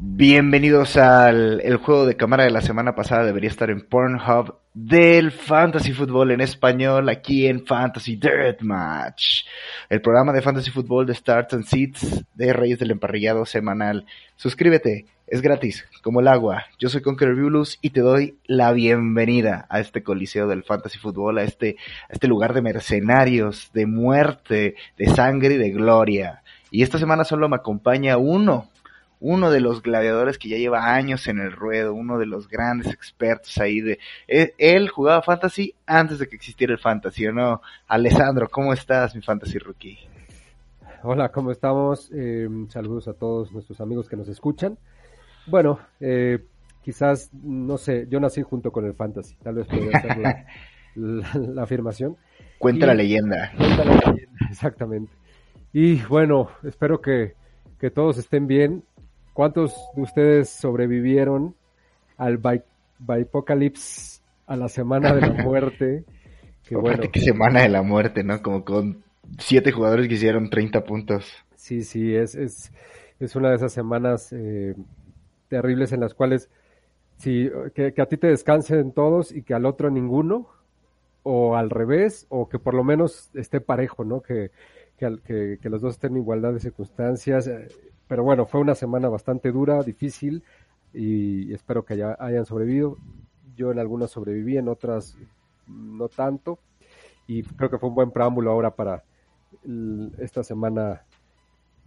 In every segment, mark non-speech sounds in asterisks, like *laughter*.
Bienvenidos al el juego de cámara de la semana pasada. Debería estar en Pornhub del Fantasy Football en español, aquí en Fantasy Dirt Match. El programa de Fantasy Football de Starts and Seats de Reyes del Emparrillado semanal. Suscríbete, es gratis, como el agua. Yo soy Conqueror Viulus y te doy la bienvenida a este coliseo del Fantasy Football, a este, a este lugar de mercenarios, de muerte, de sangre y de gloria. Y esta semana solo me acompaña uno, uno de los gladiadores que ya lleva años en el ruedo, uno de los grandes expertos ahí de... Él, él jugaba fantasy antes de que existiera el fantasy, ¿o no? Alessandro, ¿cómo estás, mi fantasy rookie? Hola, ¿cómo estamos? Eh, saludos a todos nuestros amigos que nos escuchan. Bueno, eh, quizás, no sé, yo nací junto con el fantasy, tal vez podría ser la, *laughs* la, la afirmación. Cuenta Y- la leyenda. Cuenta la leyenda, *laughs* exactamente. Y bueno, espero que, que todos estén bien. ¿Cuántos de ustedes sobrevivieron al Bi- Bipocalypse, a la semana de la *laughs* muerte? Que bueno, que semana de la muerte, ¿no? Como con siete jugadores que hicieron 30 puntos. sí, sí, es, es, es una de esas semanas eh, terribles en las cuales sí, que, que a ti te descansen todos y que al otro ninguno, o al revés, o que por lo menos esté parejo, ¿no? Que, que, que- los dos estén en igualdad de circunstancias. eh, Pero bueno, fue una semana bastante dura, difícil, y espero que haya- hayan sobrevivido. Yo en algunas sobreviví, en otras no tanto, y creo que fue un buen preámbulo ahora para esta semana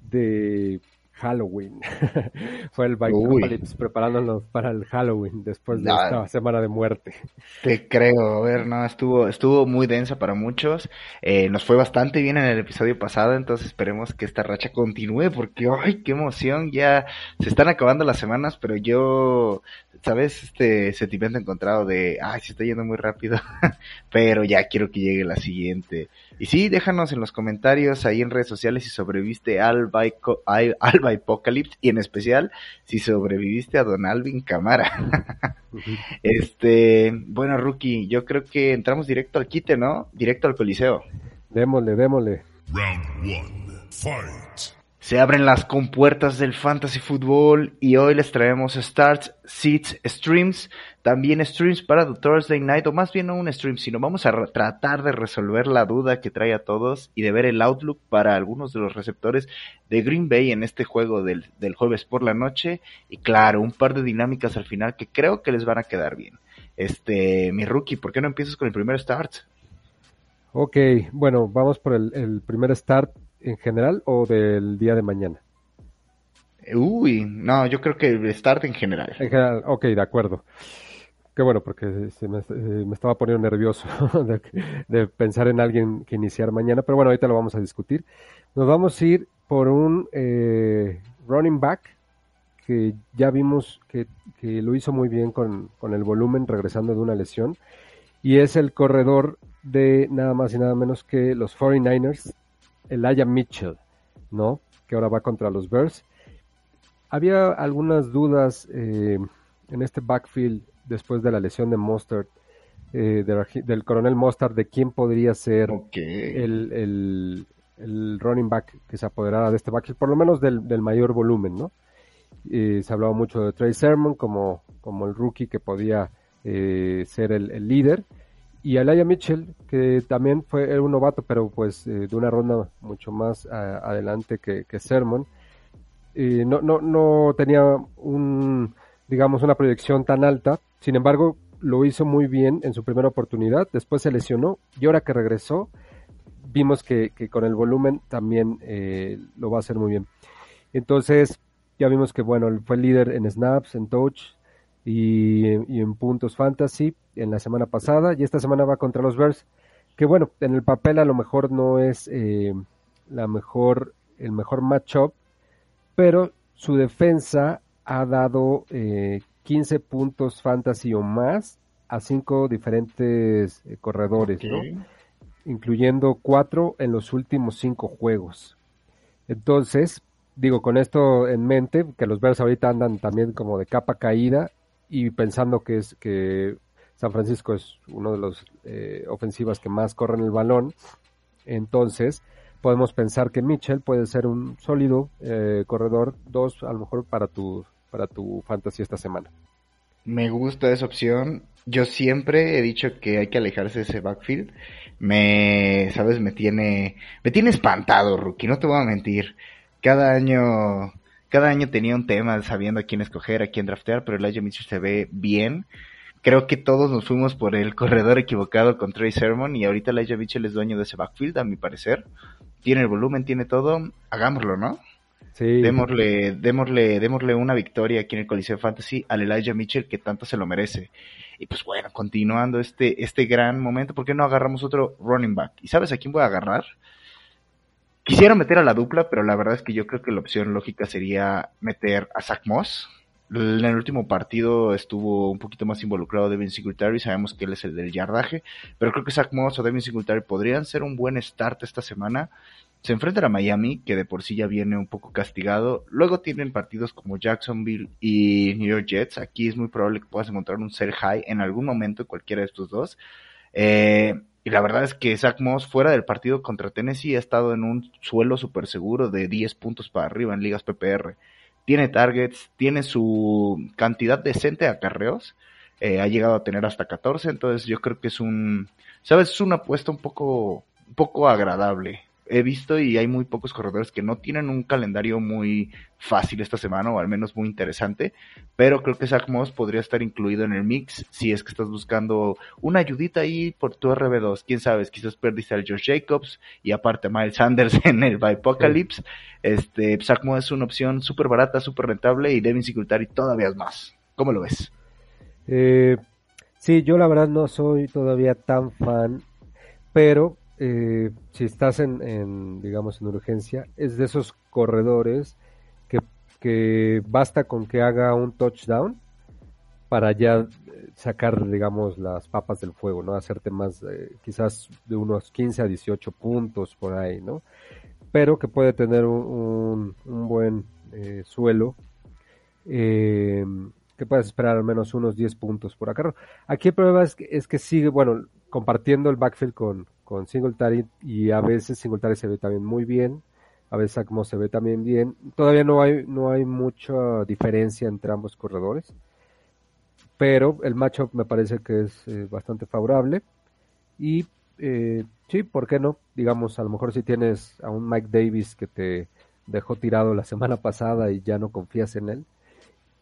de Halloween. *laughs* Fue el Bicopalypse preparándonos para el Halloween después de No. esta semana de muerte. Te creo, a ver, no, estuvo, estuvo muy densa para muchos. Eh, nos fue bastante bien en el episodio pasado, entonces esperemos que esta racha continúe, porque ¡ay, qué emoción! Ya se están acabando las semanas, pero yo, ¿sabes? Este sentimiento encontrado de, ay, se está yendo muy rápido, *laughs* pero ya quiero que llegue la siguiente. Y sí, déjanos en los comentarios ahí en redes sociales si sobreviviste al, Bipocalypse *laughs* y en especial si sobreviviste a Don Alvin Camara. *laughs* Este, bueno, Rookie, yo creo que entramos directo al quite, ¿no? Directo al coliseo. Démosle, démosle. Round one, fight. Se abren las compuertas del fantasy fútbol y hoy les traemos starts, seats, streams, también streams para The Thursday Night, o más bien no un stream, sino vamos a tratar de resolver la duda que trae a todos y de ver el outlook para algunos de los receptores de Green Bay en este juego del, del jueves por la noche y claro, un par de dinámicas al final que creo que les van a quedar bien. Este, mi rookie, ¿por qué no empiezas con el primer start? Ok, bueno, vamos por el, el primer start en general o del día de mañana. Uy, no, yo creo que el start en general. En general, ok, de acuerdo. Qué bueno, porque se me, eh, me estaba poniendo nervioso *laughs* de, de pensar en alguien que iniciar mañana, pero bueno, ahorita lo vamos a discutir. Nos vamos a ir por un eh, running back que ya vimos que, que lo hizo muy bien con, con el volumen regresando de una lesión, y es el corredor de nada más y nada menos que los 49ers, Elijah Mitchell, ¿no? Que ahora va contra los Bears. Había algunas dudas eh, en este backfield después de la lesión de Mostert, eh, de del coronel Mostert, de quién podría ser el- el running back que se apoderara de este backfield, por lo menos del, del mayor volumen, ¿no? Eh, se hablaba mucho de Trey Sermon como, como el rookie que podía eh, ser el, el líder. Y Elijah Mitchell, que también fue era un novato, pero pues eh, de una ronda mucho más adelante que, que Sermon. Eh, no, no, no tenía un, digamos, una proyección tan alta. Sin embargo, lo hizo muy bien en su primera oportunidad. Después se lesionó y ahora que regresó, vimos que, que con el volumen también eh, lo va a hacer muy bien. Entonces, ya vimos que, bueno, fue líder en snaps, en touch, y, y en puntos fantasy en la semana pasada y esta semana va contra los Bears que bueno, en el papel a lo mejor no es eh, la mejor, el mejor matchup, pero su defensa ha dado eh, 15 puntos fantasy o más a cinco diferentes eh, corredores, ¿no? incluyendo cuatro en los últimos cinco juegos. Entonces, digo, con esto en mente, que los Bears ahorita andan también como de capa caída y pensando que es que San Francisco es uno de los eh, ofensivas que más corren el balón, entonces podemos pensar que Mitchell puede ser un sólido eh, corredor dos a lo mejor para tu para tu fantasy esta semana. Me gusta esa opción. Yo siempre he dicho que hay que alejarse de ese backfield. Me, sabes, me tiene, me tiene espantado, rookie. No te voy a mentir. Cada año, cada año tenía un tema sabiendo a quién escoger, a quién draftear, pero Elijah Mitchell se ve bien. Creo que todos nos fuimos por el *laughs* corredor equivocado con Trey Sermon y ahorita Elijah Mitchell es dueño de ese backfield, a mi parecer. Tiene el volumen, tiene todo. Hagámoslo, ¿no? Sí. Démosle, démosle, démosle una victoria aquí en el Coliseo Fantasy al Elijah Mitchell que tanto se lo merece. Y pues bueno, continuando este, este gran momento, ¿por qué no agarramos otro running back? ¿Y sabes a quién voy a agarrar? Quisiera meter a la dupla, pero la verdad es que yo creo que la opción lógica sería meter a Zach Moss. En el último partido estuvo un poquito más involucrado Devin Singletary, sabemos que él es el del yardaje, pero creo que Zach Moss o Devin Singletary podrían ser un buen start esta semana se enfrentan a Miami, que de por sí ya viene un poco castigado. Luego tienen partidos como Jacksonville y New York Jets. Aquí es muy probable que puedas encontrar un sell high en algún momento, cualquiera de estos dos. Eh, y la verdad es que Zach Moss, fuera del partido contra Tennessee, ha estado en un suelo súper seguro de 10 puntos para arriba en ligas PPR. Tiene targets, tiene su cantidad decente de acarreos. Eh, ha llegado a tener hasta 14, entonces yo creo que es un, sabes, es una apuesta un poco, un poco agradable he visto y hay muy pocos corredores que no tienen un calendario muy fácil esta semana o al menos muy interesante, pero creo que Zach Moss podría estar incluido en el mix si es que estás buscando una ayudita ahí por tu RB2, quién sabe, quizás perdiste al Josh Jacobs y aparte Miles Sanders *laughs* en el Apocalypse, este, Zach Moss es una opción súper barata, súper rentable y Devin Singletary todavía es más. ¿Cómo lo ves? Eh, sí, yo la verdad no soy todavía tan fan, pero eh, si estás en, digamos, en urgencia, es de esos corredores que, basta con que haga un touchdown para ya sacar, digamos, las papas del fuego, ¿no? Hacerte más, eh, quizás de unos 15 a 18 puntos por ahí, ¿no? Pero que puede tener un, buen eh, suelo, eh, que puedes esperar al menos unos 10 puntos por acá. Aquí el problema es que, es que sigue, bueno, compartiendo el backfield con, con Singletary y a veces Singletary se ve también muy bien, a veces Akmo se ve también bien. Todavía no hay, no hay mucha diferencia entre ambos corredores, pero el matchup me parece que es eh, bastante favorable y eh, sí, ¿por qué no? Digamos, a lo mejor si tienes a un Mike Davis que te dejó tirado la semana pasada y ya no confías en él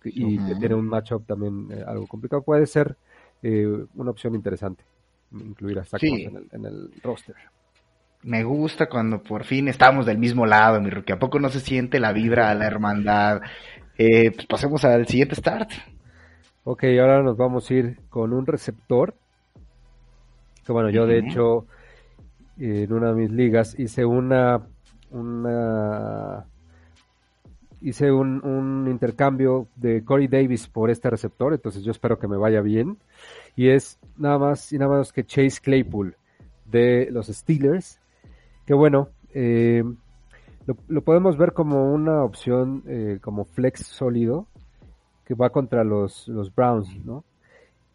y uh -huh. que tiene un matchup también eh, algo complicado, puede ser eh, una opción interesante incluir a Zach sí. en, el, en, el, roster. Me gusta cuando por fin estamos del mismo lado, mi rookie. ¿A poco no se siente la vibra, la hermandad? Eh, pues pasemos al siguiente start. Ok, ahora nos vamos a ir con un receptor. Que bueno, yo uh -huh. de hecho en una de mis ligas hice una una hice un, un, intercambio de Corey Davis por este receptor, entonces yo espero que me vaya bien. Y es nada más y nada menos que Chase Claypool de los Steelers, que bueno, eh, lo, podemos ver como una opción eh, como flex sólido que va contra los, los Browns, ¿no?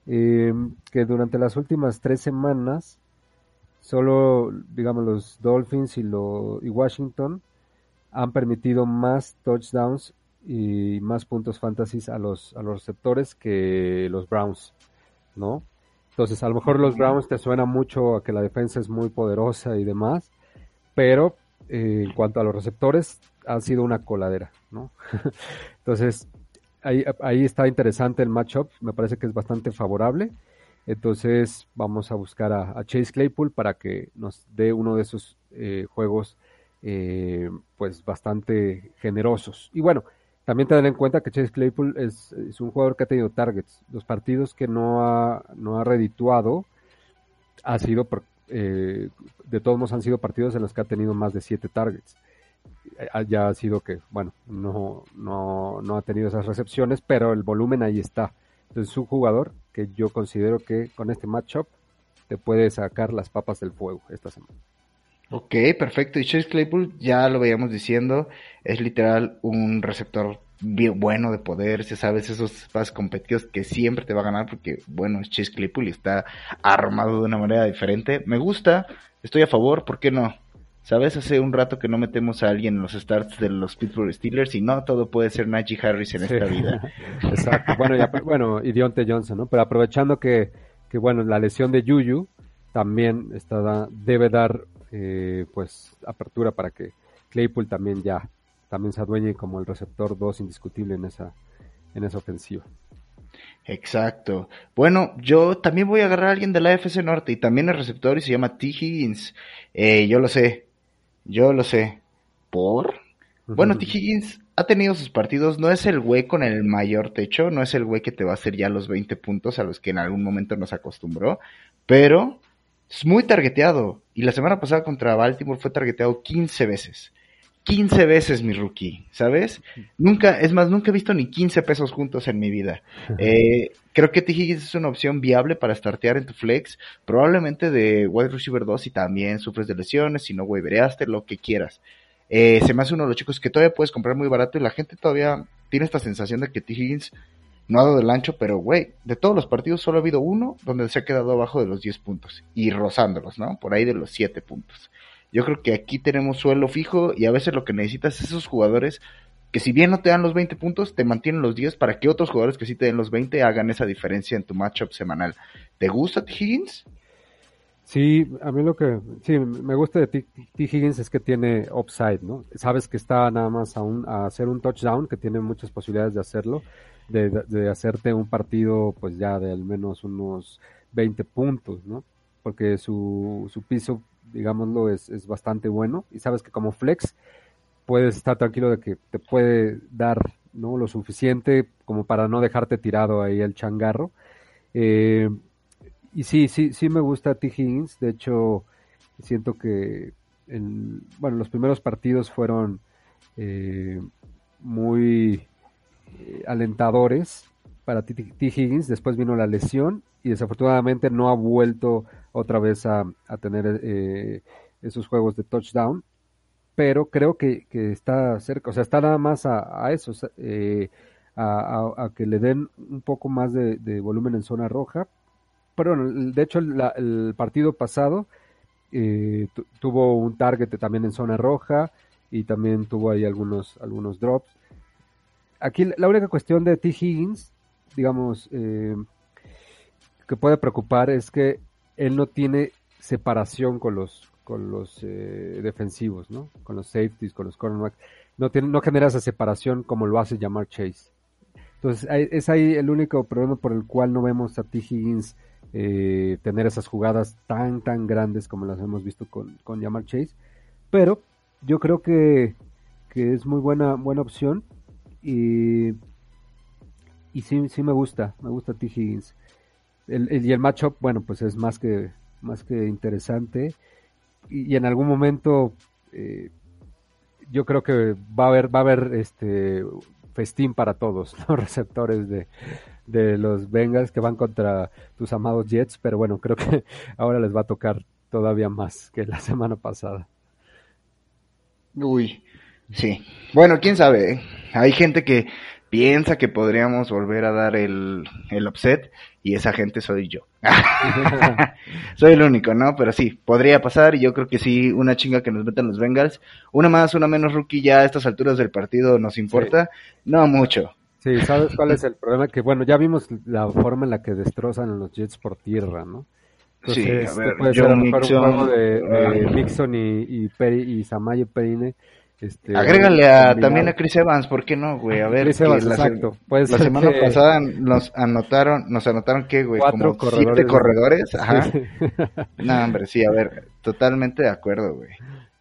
Eh, que durante las últimas tres semanas, solo, digamos, los Dolphins y, lo, y Washington han permitido más touchdowns y más puntos fantasies a los, a los receptores que los Browns, ¿no? Entonces, a lo mejor los Browns te suena mucho a que la defensa es muy poderosa y demás, pero eh, en cuanto a los receptores, ha sido una coladera, ¿no? *laughs* Entonces, ahí, ahí está interesante el matchup, me parece que es bastante favorable. Entonces, vamos a buscar a, Chase Claypool para que nos dé uno de esos eh, juegos eh, pues bastante generosos. Y bueno, también tener en cuenta que Chase Claypool es, un jugador que ha tenido targets. Los partidos que no ha, no ha redituado ha sido, eh, de todos modos han sido partidos en los que ha tenido más de siete targets. Eh, ya ha sido que, bueno, no, no, no ha tenido esas recepciones, pero el volumen ahí está. Entonces es un jugador que yo considero que con este matchup te puede sacar las papas del fuego esta semana. Ok, perfecto. Y Chase Claypool, ya lo veíamos diciendo, es literal un receptor bien bueno de poder, si sabes, esos pases competitivos que siempre te va a ganar porque, bueno, es Chase Claypool y está armado de una manera diferente. Me gusta, estoy a favor, ¿por qué no? ¿Sabes? Hace un rato que no metemos a alguien en los starts de los Pittsburgh Steelers y no todo puede ser Najee Harris en esta vida. *laughs* Exacto. Bueno, ya, bueno, y Dionte Johnson, ¿no? Pero aprovechando que, que, bueno, la lesión de Yuyu también está, debe dar eh, pues apertura para que Claypool también ya también se adueñe como el receptor 2 indiscutible en esa en esa ofensiva. Exacto. Bueno, yo también voy a agarrar a alguien de la FC Norte y también el receptor y se llama T. Higgins. Eh, yo lo sé, yo lo sé. ¿Por? Bueno, T. Higgins ha tenido sus partidos, no es el güey con el mayor techo, no es el güey que te va a hacer ya los 20 puntos a los que en algún momento nos acostumbró, pero es muy targeteado. Y la semana pasada contra Baltimore fue targeteado 15 veces. 15 veces mi rookie, ¿sabes? Nunca, es más, nunca he visto ni 15 pesos juntos en mi vida. Eh, creo que T. Higgins es una opción viable para startear en tu flex, probablemente de wide receiver 2 si también sufres de lesiones, si no wavereaste, lo que quieras. Eh, se me hace uno de los chicos que todavía puedes comprar muy barato y la gente todavía tiene esta sensación de que T. Higgins no ha dado el ancho, pero güey, de todos los partidos solo ha habido uno donde se ha quedado abajo de los 10 puntos y rozándolos, ¿no? Por ahí de los 7 puntos. Yo creo que aquí tenemos suelo fijo y a veces lo que necesitas es esos jugadores que si bien no te dan los 20 puntos, te mantienen los 10 para que otros jugadores que sí te den los 20 hagan esa diferencia en tu matchup semanal. ¿Te gusta T. Higgins? Sí, a mí lo que sí me gusta de T. Higgins es que tiene upside, ¿no? Sabes que está nada más a, un, a hacer un touchdown, que tiene muchas posibilidades de hacerlo de, hacerte un partido pues ya de al menos unos 20 puntos, ¿no? Porque su, su piso, digámoslo, es, es bastante bueno y sabes que como flex puedes estar tranquilo de que te puede dar ¿no? lo suficiente como para no dejarte tirado ahí el changarro. Eh, y sí, sí, sí me gusta T. Higgins, de hecho siento que en, bueno, los primeros partidos fueron eh, muy eh, alentadores para T. Higgins. Después vino la lesión y desafortunadamente no ha vuelto otra vez a, tener eh, esos juegos de touchdown. Pero creo que, está cerca, o sea, está nada más a, eso, eh, a, que le den un poco más de, volumen en zona roja. Pero de hecho, el, partido pasado tuvo un target también en zona roja y también tuvo ahí algunos, algunos drops aquí la única cuestión de T. Higgins, digamos, eh, que puede preocupar es que él no tiene separación con los con los eh, defensivos, ¿no? Con los safeties, con los cornerbacks. No, tiene, no genera esa separación como lo hace llamar Chase. Entonces, es ahí el único problema por el cual no vemos a T. Higgins eh, tener esas jugadas tan, tan grandes como las hemos visto con, con Jamar Chase. Pero yo creo que, que es muy buena, buena opción. Y, y sí, sí me gusta, me gusta T. Higgins. El, y el matchup, bueno, pues es más que, más que interesante. Y, en algún momento eh, yo creo que va a haber, va a haber este festín para todos, los *laughs* receptores de, de los Bengals que van contra tus amados Jets, pero bueno, creo que *laughs* ahora les va a tocar todavía más que la *laughs* semana pasada. Uy, Sí. Bueno, quién sabe. ¿eh? Hay gente que piensa que podríamos volver a dar el, el upset y esa gente soy yo. *laughs* soy el único, ¿no? Pero sí, podría pasar y yo creo que sí, una chinga que nos metan los Bengals. Una más, una menos rookie ya a estas alturas del partido nos importa. No mucho. Sí, ¿sabes cuál es el problema? Que bueno, ya vimos la forma en la que destrozan a los Jets por tierra, ¿no? sí, a ver, puede ser un juego de, de Mixon y, y, Peri, y Samaje Perine este, Agrégale a, también a Chris Evans, ¿por qué no, güey? A ver, Chris Evans, la, exacto. la semana pasada nos anotaron, nos anotaron que, güey, como corredores siete corredores, ajá. no, hombre, sí, a ver, totalmente de acuerdo, güey.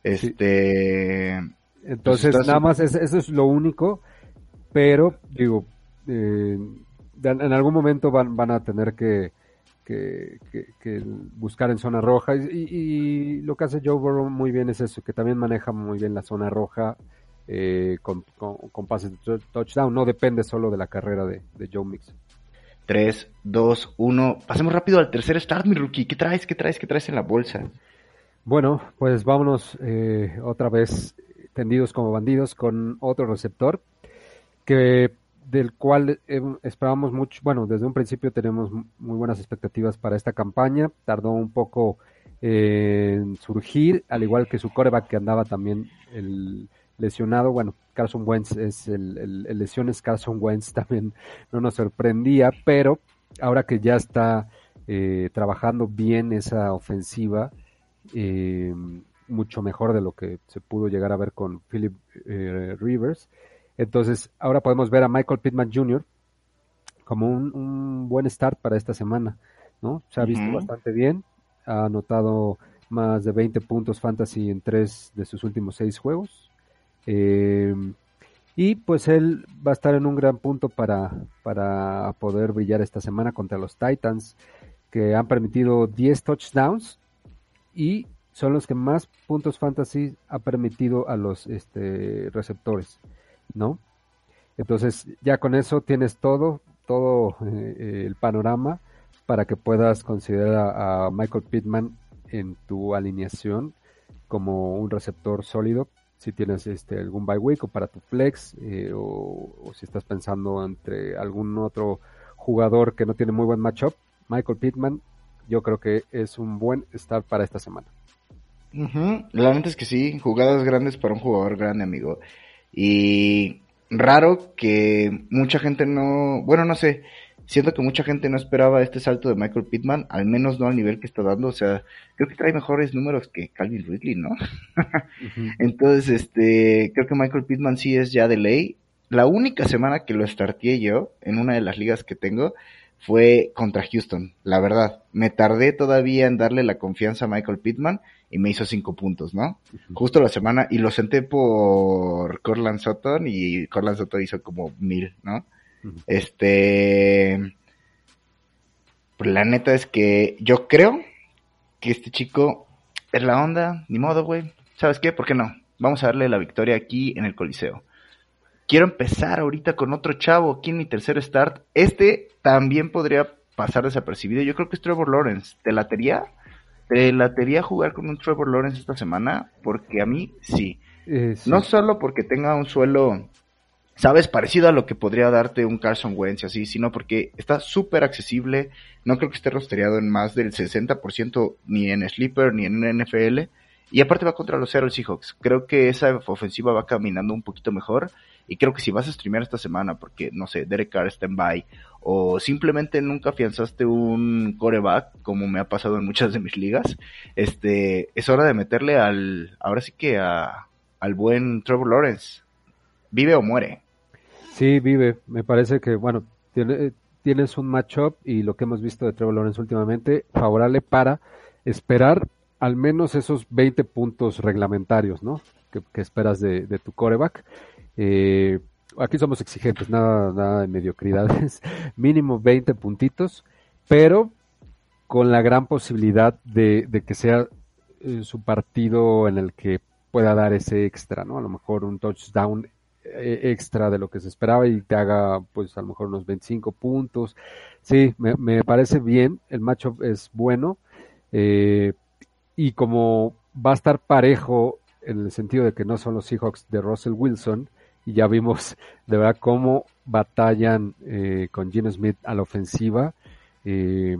Este, entonces, pues nada más eso es lo único. pero digo, eh, en algún momento van, van a tener que, que, buscar en zona roja y, lo que hace Joe Burrow muy bien es eso, que también maneja muy bien la zona roja eh, con, con, pases de touchdown, no depende solo de la carrera de, Joe Mixon. 3, 2, 1. Pasemos rápido al tercer start, mi rookie. ¿Qué traes? ¿Qué traes? ¿Qué traes en la bolsa? Bueno, pues vámonos eh, otra vez tendidos como bandidos con otro receptor que del cual esperábamos mucho, bueno, desde un principio tenemos muy buenas expectativas para esta campaña, tardó un poco en surgir, al igual que su coreback que andaba también el lesionado, bueno, Carson Wentz es el, el, lesión es Carson Wentz, *laughs* también no nos sorprendía, pero ahora que ya está eh, trabajando bien esa ofensiva, eh, mucho mejor de lo que se pudo llegar a ver con Philip eh, Rivers. Entonces, ahora podemos ver a Michael Pittman Jr. como un, buen start para esta semana, ¿no? Se ha visto bastante bien, ha anotado más de 20 puntos fantasy en tres de sus últimos seis juegos. Eh, y pues él va a estar en un gran punto para, para poder brillar esta semana contra los Titans, que han permitido 10 touchdowns y son los que más puntos fantasy ha permitido a los este, receptores, ¿no? Entonces ya con eso tienes todo, todo eh, el panorama para que puedas considerar a, Michael Pittman en tu alineación como un receptor sólido si tienes este algún bye week o para tu flex eh, o, o, si estás pensando entre algún otro jugador que no tiene muy buen matchup Michael Pittman yo creo que es un buen start para esta semana la neta es que sí, jugadas grandes para un jugador grande, amigo. Y raro que mucha gente no, bueno, no sé, siento que mucha gente no esperaba este salto de Michael Pittman, al menos no al nivel que está dando, o sea, creo que trae mejores números que Calvin Ridley, ¿no? *laughs* Entonces, este, creo que Michael Pittman sí es ya de ley. La única semana que lo starté yo en una de las ligas que tengo fue contra Houston, la verdad. Me tardé todavía en darle la confianza a Michael Pittman y me hizo cinco puntos, ¿no? Justo la semana, y lo senté por Corland Sutton y Corland Sutton hizo como mil, ¿no? Este. Pues la neta es que yo creo que este chico es la onda, ni modo, güey. ¿Sabes qué? ¿Por qué no? Vamos a darle la victoria aquí en el Coliseo. Quiero empezar ahorita con otro chavo aquí en mi tercer start. Este también podría pasar desapercibido. Yo creo que es Trevor Lawrence. ¿Te latería? ¿Te latería jugar con un Trevor Lawrence esta semana? Porque a mí sí. Eh, no solo porque tenga un suelo, sabes, parecido a lo que podría darte un Carson Wentz así, sino porque está súper accesible. No creo que esté rostreado en más del 60% ni en Sleeper ni en NFL. Y aparte va contra los Seattle Seahawks. Creo que esa ofensiva va caminando un poquito mejor. Y creo que si vas a streamear esta semana, porque no sé, Derek Carr está en o simplemente nunca afianzaste un coreback, como me ha pasado en muchas de mis ligas, este, es hora de meterle al, ahora sí que a, al buen Trevor Lawrence. ¿Vive o muere? Sí, vive. Me parece que, bueno, tiene, tienes un matchup y lo que hemos visto de Trevor Lawrence últimamente, favorable para esperar al menos esos 20 puntos reglamentarios, ¿no? Que, esperas de, tu coreback. Eh, aquí somos exigentes, nada, nada de mediocridades, *laughs* mínimo 20 puntitos, pero con la gran posibilidad de, que sea eh, su partido en el que pueda dar ese extra, ¿no? A lo mejor un touchdown eh, extra de lo que se esperaba y te haga, pues, a lo mejor unos 25 puntos. Sí, me, me parece bien, el matchup es bueno, y como va a estar parejo en el sentido de que no son los Seahawks de Russell Wilson, y ya vimos *laughs* de verdad cómo batallan eh, con Gino Smith a la ofensiva. Eh,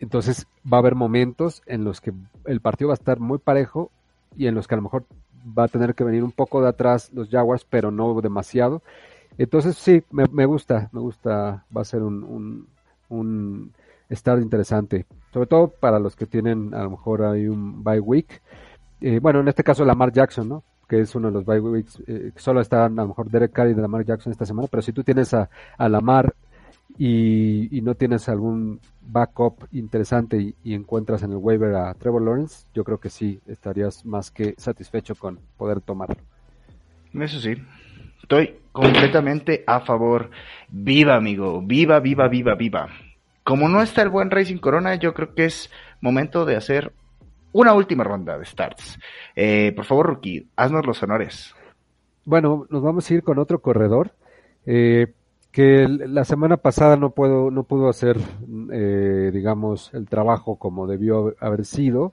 entonces va a haber momentos en los que el partido va a estar muy parejo y en los que a lo mejor va a tener que venir un poco de atrás los Jaguars, pero no demasiado. Entonces sí, me, gusta, me gusta, va a ser un, un, un start interesante, sobre todo para los que tienen a lo mejor hay un bye week. Eh, bueno, en este caso Lamar Jackson, ¿no? que es uno de los bye weeks, eh, solo está a lo mejor Derek Carr y de Lamar Jackson esta semana, pero si tú tienes a, a Lamar y, y, no tienes algún backup interesante y, encuentras en el waiver a Trevor Lawrence, yo creo que sí estarías más que satisfecho con poder tomarlo. Eso sí, Estoy completamente a favor. Viva, amigo. Viva, viva, viva, viva. Como no está el buen Racing Corona, yo creo que es momento de hacer una última ronda de starts. Eh, por favor, Rookie, haznos los honores. Bueno, nos vamos a ir con otro corredor eh, que la semana pasada no puedo, no pudo hacer, eh, digamos, el trabajo como debió haber sido,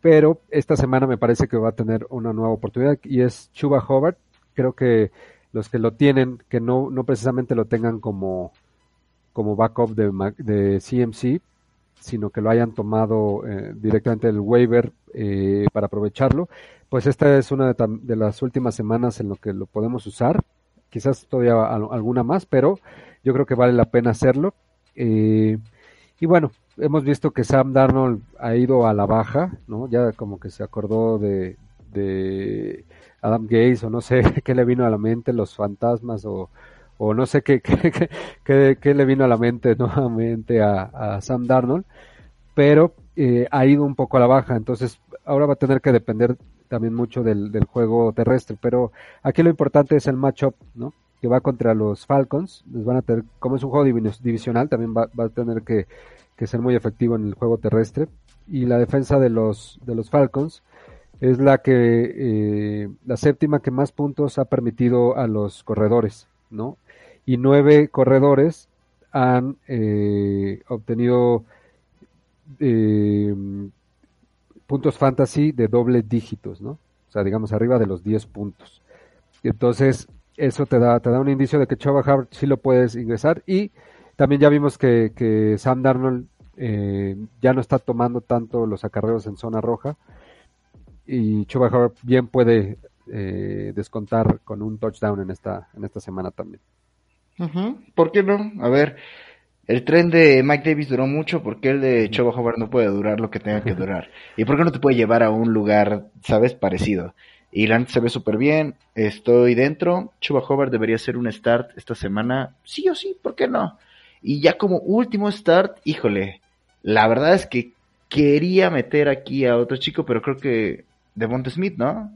pero esta semana me parece que va a tener una nueva oportunidad y es Chuba Hobart. Creo que los que lo tienen, que no, no precisamente lo tengan como, como backup de, de CMC, sino que lo hayan tomado eh, directamente del waiver eh, para aprovecharlo, pues esta es una de, las últimas semanas en lo que lo podemos usar, quizás todavía alguna más, pero yo creo que vale la pena hacerlo. Eh, y bueno, hemos visto que Sam Darnold ha ido a la baja, ¿no? Ya como que se acordó de, de Adam Gates o no sé *laughs* qué le vino a la mente, los fantasmas o, o no sé *laughs* qué, qué, qué, le vino a la mente nuevamente a, Sam Darnold, pero eh, ha ido un poco a la baja, entonces ahora va a tener que depender también mucho del, del juego terrestre, pero aquí lo importante es el matchup, ¿no? Que va contra los Falcons, les van a tener, como es un juego divisional, también va, va a tener que, que, ser muy efectivo en el juego terrestre, y la defensa de los, de los Falcons, es la que eh, la séptima que más puntos ha permitido a los corredores, ¿no? Y nueve corredores han eh, obtenido eh, puntos fantasy de doble dígitos, ¿no? O sea, digamos arriba de los 10 puntos. Entonces, eso te da, te da un indicio de que Hubbard sí lo puedes ingresar y también ya vimos que, que Sam Darnold eh, ya no está tomando tanto los acarreos en zona roja y Hubbard bien puede descontar con un touchdown en esta, en esta semana también. ¿Por qué no? A ver, el tren de Mike Davis duró mucho, porque el de Choba Hobart no puede durar lo que tenga que *laughs* durar? ¿Y por qué no te puede llevar a un lugar, sabes, parecido? Y Lance se ve súper bien, estoy dentro, Chuba Hobart debería ser un start esta semana, sí o sí, ¿por qué no? Y ya como último start, híjole, la verdad es que quería meter aquí a otro chico, pero creo que Devonta Smith, ¿no?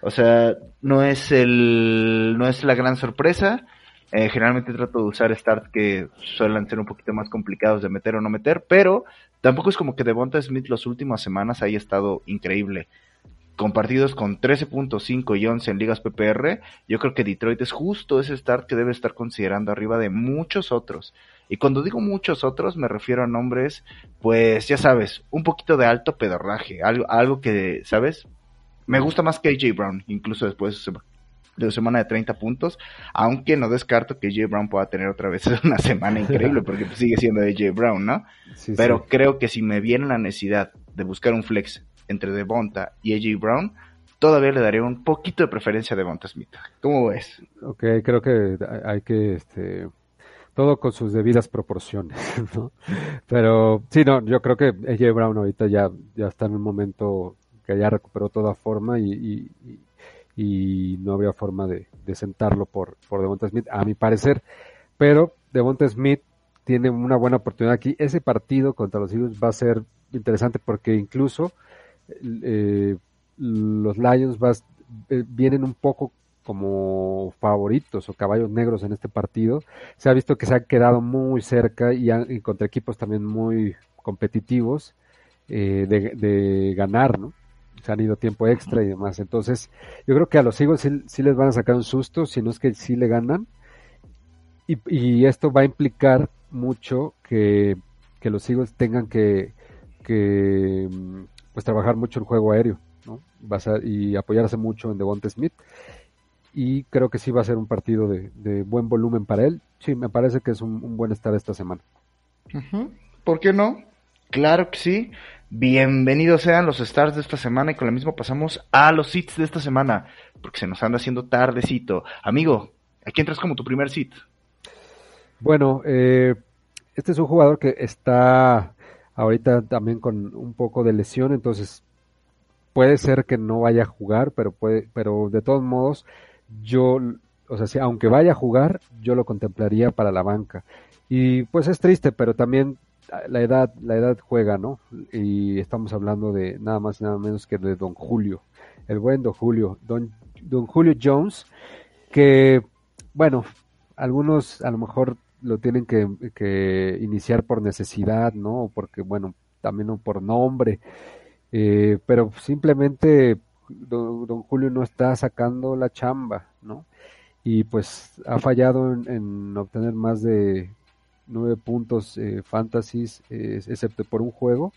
O sea, no es el, no es la gran sorpresa, eh, generalmente trato de usar starts que suelen ser un poquito más complicados de meter o no meter, pero tampoco es como que Devonta Smith las últimas semanas haya estado increíble. Compartidos con 13.5 y 11 en ligas PPR, yo creo que Detroit es justo ese start que debe estar considerando arriba de muchos otros. Y cuando digo muchos otros, me refiero a nombres, pues ya sabes, un poquito de alto pedorraje, algo, algo que, ¿sabes? Me gusta más que AJ Brown, incluso después de semana de 30 puntos, aunque no descarto que J. Brown pueda tener otra vez *laughs* una semana increíble, *laughs* porque sigue siendo J. Brown, ¿no? Pero creo que si me viene la necesidad de buscar un flex entre Devonta y AJ Brown, todavía le daré un poquito de preferencia a Devonta Smith. ¿Cómo ves? Ok, creo que hay que, este, todo con sus debidas proporciones, *laughs* ¿no? Pero sí, no, yo creo que AJ Brown ahorita ya, ya está en un momento que ya recuperó toda forma y y no habría forma de, sentarlo por, por Devonta Smith, a mi parecer. Pero Devonta Smith tiene una buena oportunidad aquí. Ese partido contra los Eagles va a ser interesante porque incluso eh, los Lions eh, vienen un poco como favoritos o caballos negros en este partido. Se ha visto que se han quedado muy cerca y, contra equipos también muy competitivos eh, de, de, ganar, ¿no? Se han ido tiempo extra y demás. Entonces, yo creo que a los Eagles sí, les van a sacar un susto, si no es que sí le ganan. Y, esto va a implicar mucho que, los Eagles tengan que, que, pues trabajar mucho el juego aéreo, ¿no? y apoyarse mucho en Devonta Smith. Y creo que sí va a ser un partido de, buen volumen para él. Sí, me parece que es un, buen estar esta semana. ¿Por qué no? Claro que sí. Bienvenidos sean los stars de esta semana y con lo mismo pasamos a los sits de esta semana, porque se nos anda haciendo tardecito. Amigo, ¿a quién entras como tu primer sit? Bueno, eh, este es un jugador que está ahorita también con un poco de lesión, entonces puede ser que no vaya a jugar, pero puede, pero de todos modos, yo, o sea, si, aunque vaya a jugar, yo lo contemplaría para la banca. Y pues es triste, pero también la edad, la edad juega, ¿no? Y estamos hablando de nada más y nada menos que de Don Julio, el buen Don Julio, Don, Don Julio Jones, que, bueno, algunos a lo mejor lo tienen que, que iniciar por necesidad, ¿no? Porque, bueno, también por nombre, eh, pero simplemente don, don, Julio no está sacando la chamba, ¿no? Y pues ha fallado en obtener más de nueve puntos eh, fantasies, excepto por un juego.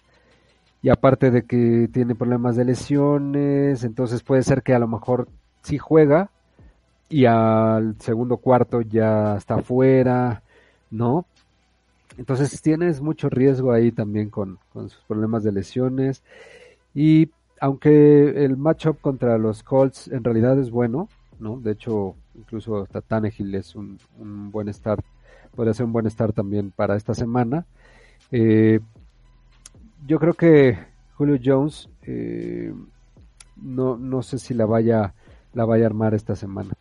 Y aparte de que tiene problemas de lesiones, entonces puede ser que a lo mejor sí juega y al segundo cuarto ya está fuera, ¿no? Entonces tienes mucho riesgo ahí también con, con sus problemas de lesiones. Y aunque el matchup contra los Colts en realidad es bueno, ¿no? De hecho, incluso hasta Tannehill es un, un buen start, podría ser un buen start también para esta semana. Eh, yo creo que Julio Jones eh, no, no sé si la vaya, la vaya a armar esta semana,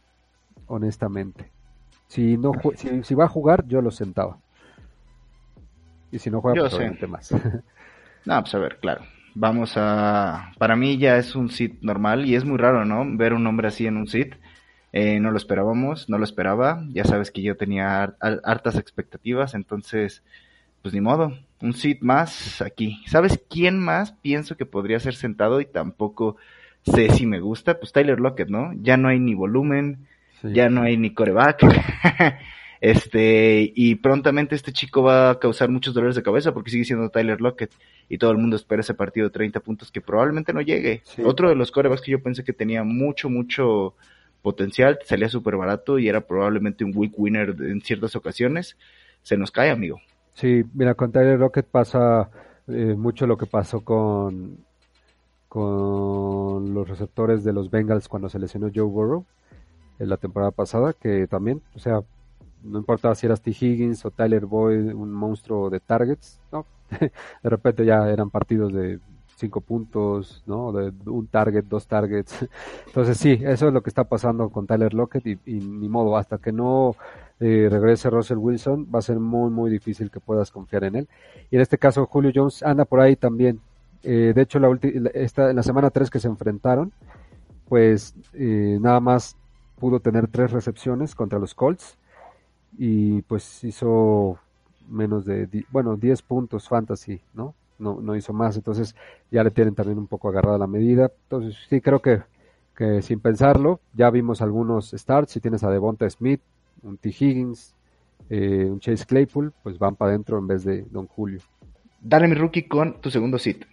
honestamente. Si, no, si, si va a jugar, yo lo sentaba. Y si no juega, Yo pues más. *laughs* No, pues a ver, claro. Vamos a... Para mí ya es un sit normal y es muy raro, ¿no? Ver un hombre así en un sit. Eh, no lo esperábamos, no lo esperaba. Ya sabes que yo tenía har- har- hartas expectativas, entonces, pues ni modo. Un sit más aquí. ¿Sabes quién más pienso que podría ser sentado y tampoco sé si me gusta? Pues Tyler Lockett, ¿no? Ya no hay ni volumen, Sí. ya no hay ni coreback. *laughs* este, y prontamente este chico va a causar muchos dolores de cabeza porque sigue siendo Tyler Lockett y todo el mundo espera ese partido de 30 puntos que probablemente no llegue. Sí. Otro de los corebacks que yo pensé que tenía mucho, mucho potencial, salía súper barato y era probablemente un week winner en ciertas ocasiones, se nos cae, amigo. Sí, mira, con Tyler Rocket pasa eh, mucho lo que pasó con, con los receptores de los Bengals cuando se lesionó Joe Burrow en la temporada pasada, que también, o sea, no importaba si eras T. Higgins o Tyler Boyd, un monstruo de targets, ¿no? *laughs* de repente ya eran partidos de cinco puntos, ¿no? De un target, dos targets. *laughs* Entonces sí, eso es lo que está pasando con Tyler Lockett y, ni modo, hasta que no eh, regrese Russell Wilson, va a ser muy, muy difícil que puedas confiar en él. Y en este caso, Julio Jones anda por ahí también. Eh, de hecho, la esta, en la semana 3 que se enfrentaron, pues eh, nada más pudo tener tres recepciones contra los Colts y pues hizo menos de, bueno, 10 puntos fantasy, ¿no? No, no hizo más, entonces ya le tienen también un poco agarrada la medida. Entonces sí creo que, que sin pensarlo, ya vimos algunos starts, si tienes a Devonta Smith, un T. Higgins, eh, un Chase Claypool, pues van para adentro en vez de Don Julio. Dale mi rookie con tu segundo sit.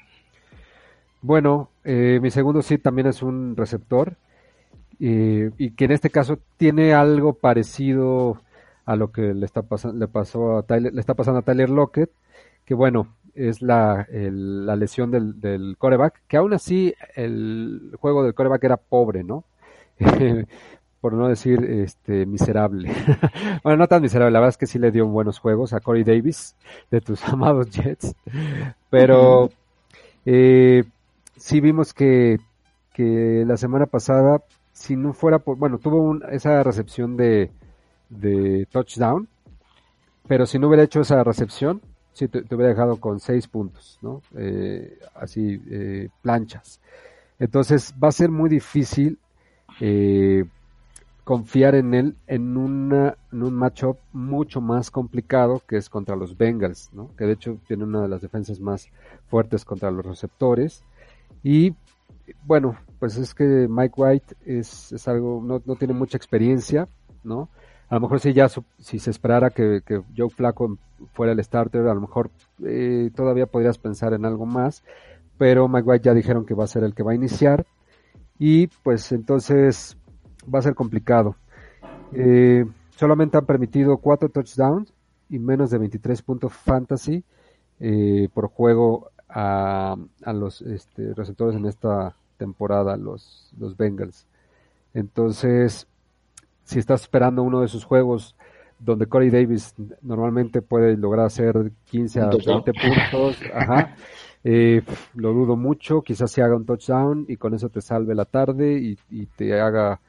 Bueno, eh, mi segundo sit también es un receptor eh, y que en este caso tiene algo parecido a lo que le está pasando, le pasó a Tyler, le está pasando a Tyler Lockett, que bueno, es la, el- la lesión del, del coreback, que aún así el juego del coreback era pobre, ¿no? *laughs* Por no decir este miserable. *laughs* bueno, no tan miserable, la verdad es que sí le dio buenos juegos a Corey Davis de tus *laughs* amados Jets, pero eh, sí vimos que, que la semana pasada, si no fuera por, bueno, tuvo un- esa recepción de, de touchdown, pero si no hubiera hecho esa recepción, sí te, te hubiera dejado con seis puntos, ¿no? Eh, así, eh, planchas. Entonces va a ser muy difícil eh, confiar en él en, una, en un matchup mucho más complicado que es contra los Bengals, ¿no? Que de hecho tiene una de las defensas más fuertes contra los receptores. Y bueno, pues es que Mike White es, es algo, no, no tiene mucha experiencia, ¿no? A lo mejor si ya si se esperara que, Joe Flacco fuera el starter, a lo mejor eh, todavía podrías pensar en algo más, pero Mike White ya dijeron que va a ser el que va a iniciar y pues entonces va a ser complicado. Eh, solamente han permitido cuatro touchdowns y menos de 23 puntos fantasy eh, por juego a, a los este, receptores en esta temporada, los, los Bengals. Entonces, si estás esperando uno de sus juegos donde Corey Davis normalmente puede lograr hacer 15 a Un touchdown. 20 puntos, *laughs* ajá, eh, lo dudo mucho, quizás se haga un touchdown y con eso te salve la tarde y, y te haga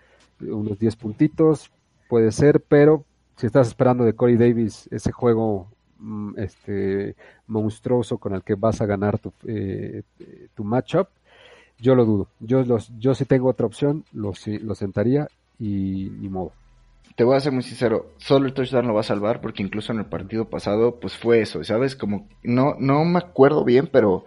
unos 10 puntitos, puede ser, pero si estás esperando de Corey Davis ese juego mm, este monstruoso con el que vas a ganar tu, eh, tu matchup, yo lo dudo. Yo los, yo si tengo otra opción, lo sentaría y ni modo. te voy a ser muy sincero, solo el touchdown lo va a salvar porque incluso en el partido pasado pues fue eso, ¿sabes? Como no no me acuerdo bien, pero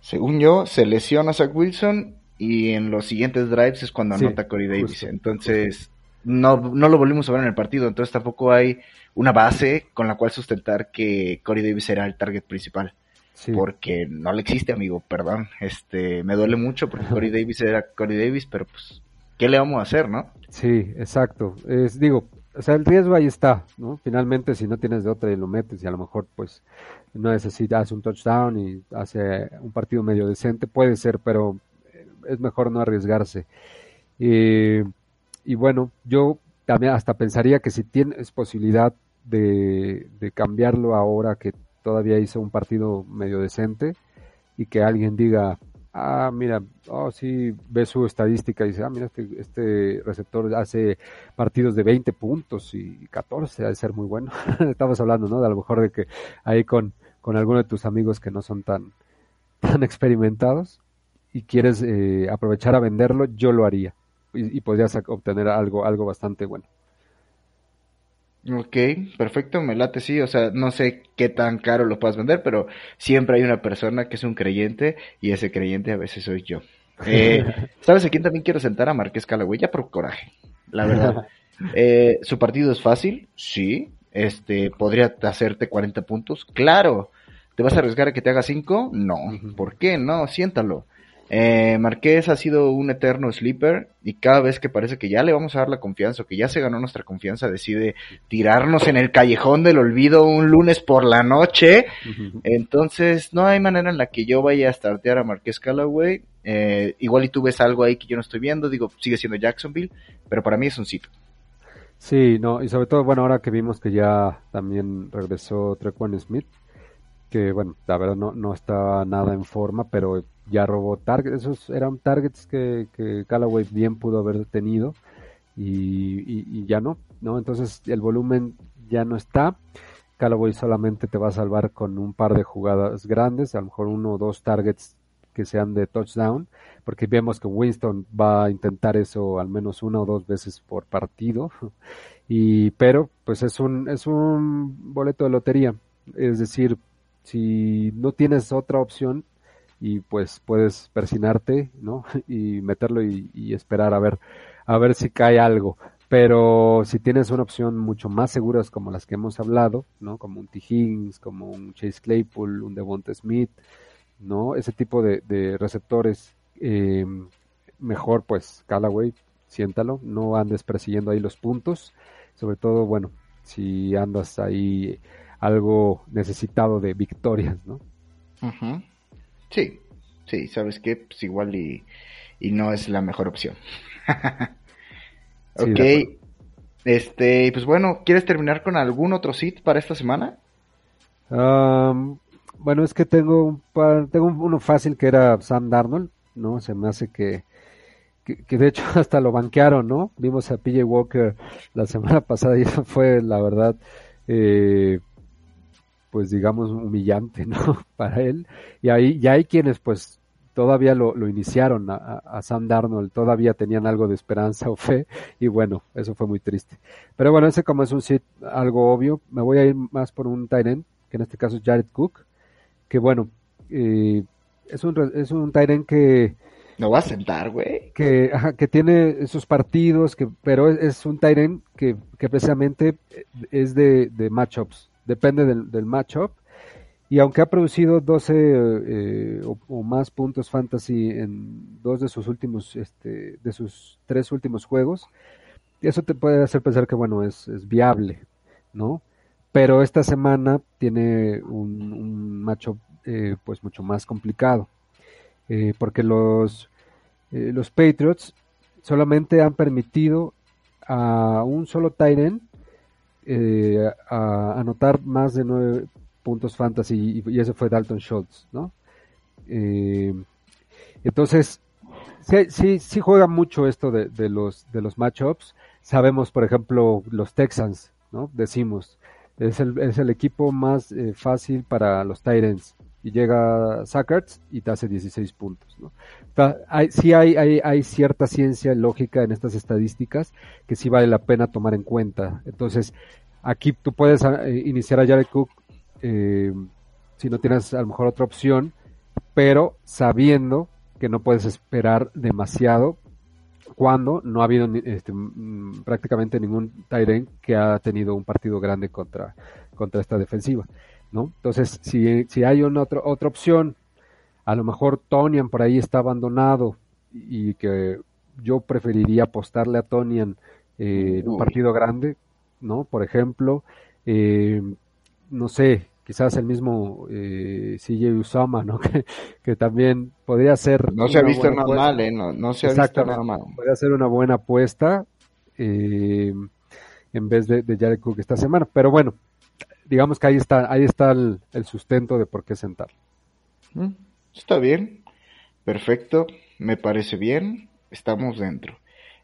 según yo se lesiona a Zach Wilson y en los siguientes drives es cuando Sí, anota Corey Davis. justo, entonces no no lo volvimos a ver en el partido, entonces tampoco hay una base con la cual sustentar que Corey Davis será el target principal, Sí. porque no le existe, amigo, perdón. Este, me duele mucho porque *laughs* Corey Davis era Corey Davis, pero pues ¿qué le vamos a hacer, no? Sí, exacto. Es, digo, o sea, el riesgo ahí está, ¿no? Finalmente, si no tienes de otra y lo metes y a lo mejor, pues, no necesitas un touchdown y hace un partido medio decente, puede ser, pero eh, es mejor no arriesgarse. Eh, y bueno, yo también hasta pensaría que si tienes posibilidad de cambiarlo ahora que todavía hizo un partido medio decente y que alguien diga, ah, mira, oh, sí, ve su estadística y dice, ah, mira, este, este receptor hace partidos de 20 puntos y 14, ha de ser muy bueno. *laughs* Estamos hablando, ¿no? De a lo mejor de que ahí con, con alguno de tus amigos que no son tan, *laughs* tan experimentados y quieres eh, aprovechar a venderlo, yo lo haría y, y podrías obtener algo, algo bastante bueno. Ok, perfecto, me late, sí, o sea, no sé qué tan caro lo puedas vender, pero siempre hay una persona que es un creyente y ese creyente a veces soy yo. *laughs* Eh, ¿Sabes a quién también quiero sentar? A Marqués Calagüey, ya por coraje, la verdad. *laughs* Eh, ¿Su partido es fácil? Sí. Este, ¿podría hacerte 40 puntos? Claro. ¿Te vas a arriesgar a que te haga 5? No. ¿Por qué? No, siéntalo. Eh, Marqués ha sido un eterno sleeper y cada vez que parece que ya le vamos a dar la confianza o que ya se ganó nuestra confianza decide tirarnos en el callejón del olvido un lunes por la noche. Entonces no hay manera en la que yo vaya a startear a Marqués Callaway. Eh, igual y tú ves algo ahí que yo no estoy viendo, digo, sigue siendo Jacksonville, pero para mí es un sitio. Sí, no, y sobre todo, bueno, ahora que vimos que ya también regresó Trequan Smith, que bueno, la verdad no, no estaba nada en forma, pero ya robó targets, esos eran targets que, que Callaway bien pudo haber tenido y, y- y ya no, ¿no? Entonces el volumen ya no está. Callaway solamente te va a salvar con un par de jugadas grandes, a lo mejor uno o dos targets que sean de touchdown, porque vemos que Winston va a intentar eso al menos una o dos veces por partido. *laughs* Y, pero, pues es un, es un boleto de lotería. Es decir, si no tienes otra opción, y pues puedes persinarte, ¿no? *laughs* Y meterlo y, esperar a ver, a ver si cae algo. Pero si tienes una opción mucho más seguras como las que hemos hablado, ¿no? Como un T. Como un Chase Claypool, un Devonta Smith, ¿no? Ese tipo de, receptores, eh, mejor pues Callaway, siéntalo, no andes persiguiendo ahí los puntos, sobre todo, bueno, si andas ahí algo necesitado de victorias, ¿no? Sí, sí, ¿sabes qué? Pues igual y, y no es la mejor opción. Ok, este, pues bueno, ¿quieres terminar con algún otro sit para esta semana? Am, bueno, es que tengo un par, tengo uno fácil que era Sam Darnold, ¿no? Se me hace que, que, que de hecho *laughs* hasta lo banquearon, ¿no? Vimos a PJ Walker la semana *laughs* pasada y eso fue, la verdad, eh, pues digamos humillante, *laughs* ¿no? Para él. Y ahí ya hay quienes pues todavía lo, lo iniciaron a, a- Sam Darnold, todavía tenían algo de esperanza o fe y bueno, eso fue muy triste. Pero bueno, ese como es un sit algo obvio, me voy a ir más por un tight end, que en este caso es Jared Cook, que bueno, eh, es un, es un tight end que, No vas a sentar, güey. que, ajá, que tiene sus partidos, que, pero es, es un tight end que, que precisamente es de, de matchups, depende del, del matchup. Y aunque ha producido 12 eh, o, más puntos fantasy en dos de sus últimos, este, de sus tres últimos juegos, eso te puede hacer pensar que bueno, es, es viable, ¿no? Pero esta semana tiene un, un matchup eh, pues mucho más complicado, eh, porque los, eh, los Patriots solamente han permitido a un solo tight end eh, a anotar más de nueve puntos fantasy y, y ese fue Dalton Schultz, ¿no? Eh, entonces, sí, sí, juega mucho esto de, de los, de los matchups. Sabemos, por ejemplo, los Texans, ¿no? Decimos, es el, es el equipo más eh, fácil para los Titans. Y llega Sackarts y te hace 16 puntos. ¿no? hay, sí hay, hay, hay, cierta ciencia lógica en estas estadísticas que sí vale la pena tomar en cuenta. Entonces, aquí tú puedes eh, iniciar a Jared Cook eh, si no tienes a lo mejor otra opción, pero sabiendo que no puedes esperar demasiado cuando no ha habido este, prácticamente ningún Tyren que ha tenido un partido grande contra, contra esta defensiva. ¿No? Entonces, si, si hay una otra, otra opción, a lo mejor Tonian por ahí está abandonado y que yo preferiría apostarle a Tonian eh, en un partido grande, ¿no? Por ejemplo, eh, no sé, quizás el mismo eh, CJ Usama, ¿no? *laughs* Que, también podría ser. No se ha visto nada mal, ¿eh? No, se ha visto nada mal. Podría ser una buena apuesta eh, en vez de, de Jared Cook esta semana. Pero bueno, digamos que ahí está, ahí está el, sustento de por qué sentar. Mm, está bien, perfecto, me parece bien, estamos dentro.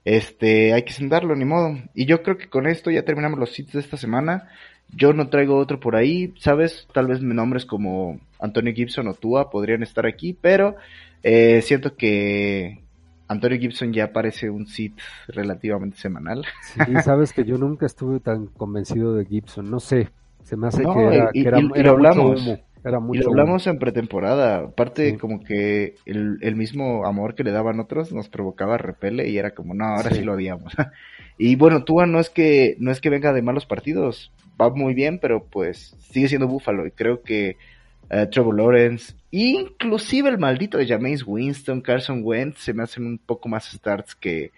Este, hay que sentarlo, ni modo. Y yo creo que con esto ya terminamos los sitios de esta semana. Yo no traigo otro por ahí, ¿sabes? Tal vez nombres como Antonio Gibson o Tua podrían estar aquí, pero eh, siento que Antonio Gibson ya parece un sit relativamente semanal. Sí, sabes que yo nunca estuve tan convencido de Gibson, no sé, se me hace que era, y, hablamos. y lo hablamos en pretemporada. Aparte, como que el, mismo amor que le daban otros nos provocaba repele y era como, no, ahora sí, lo odiamos. *laughs* y bueno, Tua no es que no es que venga de malos partidos, va muy bien, pero pues sigue siendo Búfalo y creo que uh, Trevor Lawrence, inclusive el maldito de James Winston, Carson Wentz, se me hacen un poco más starts que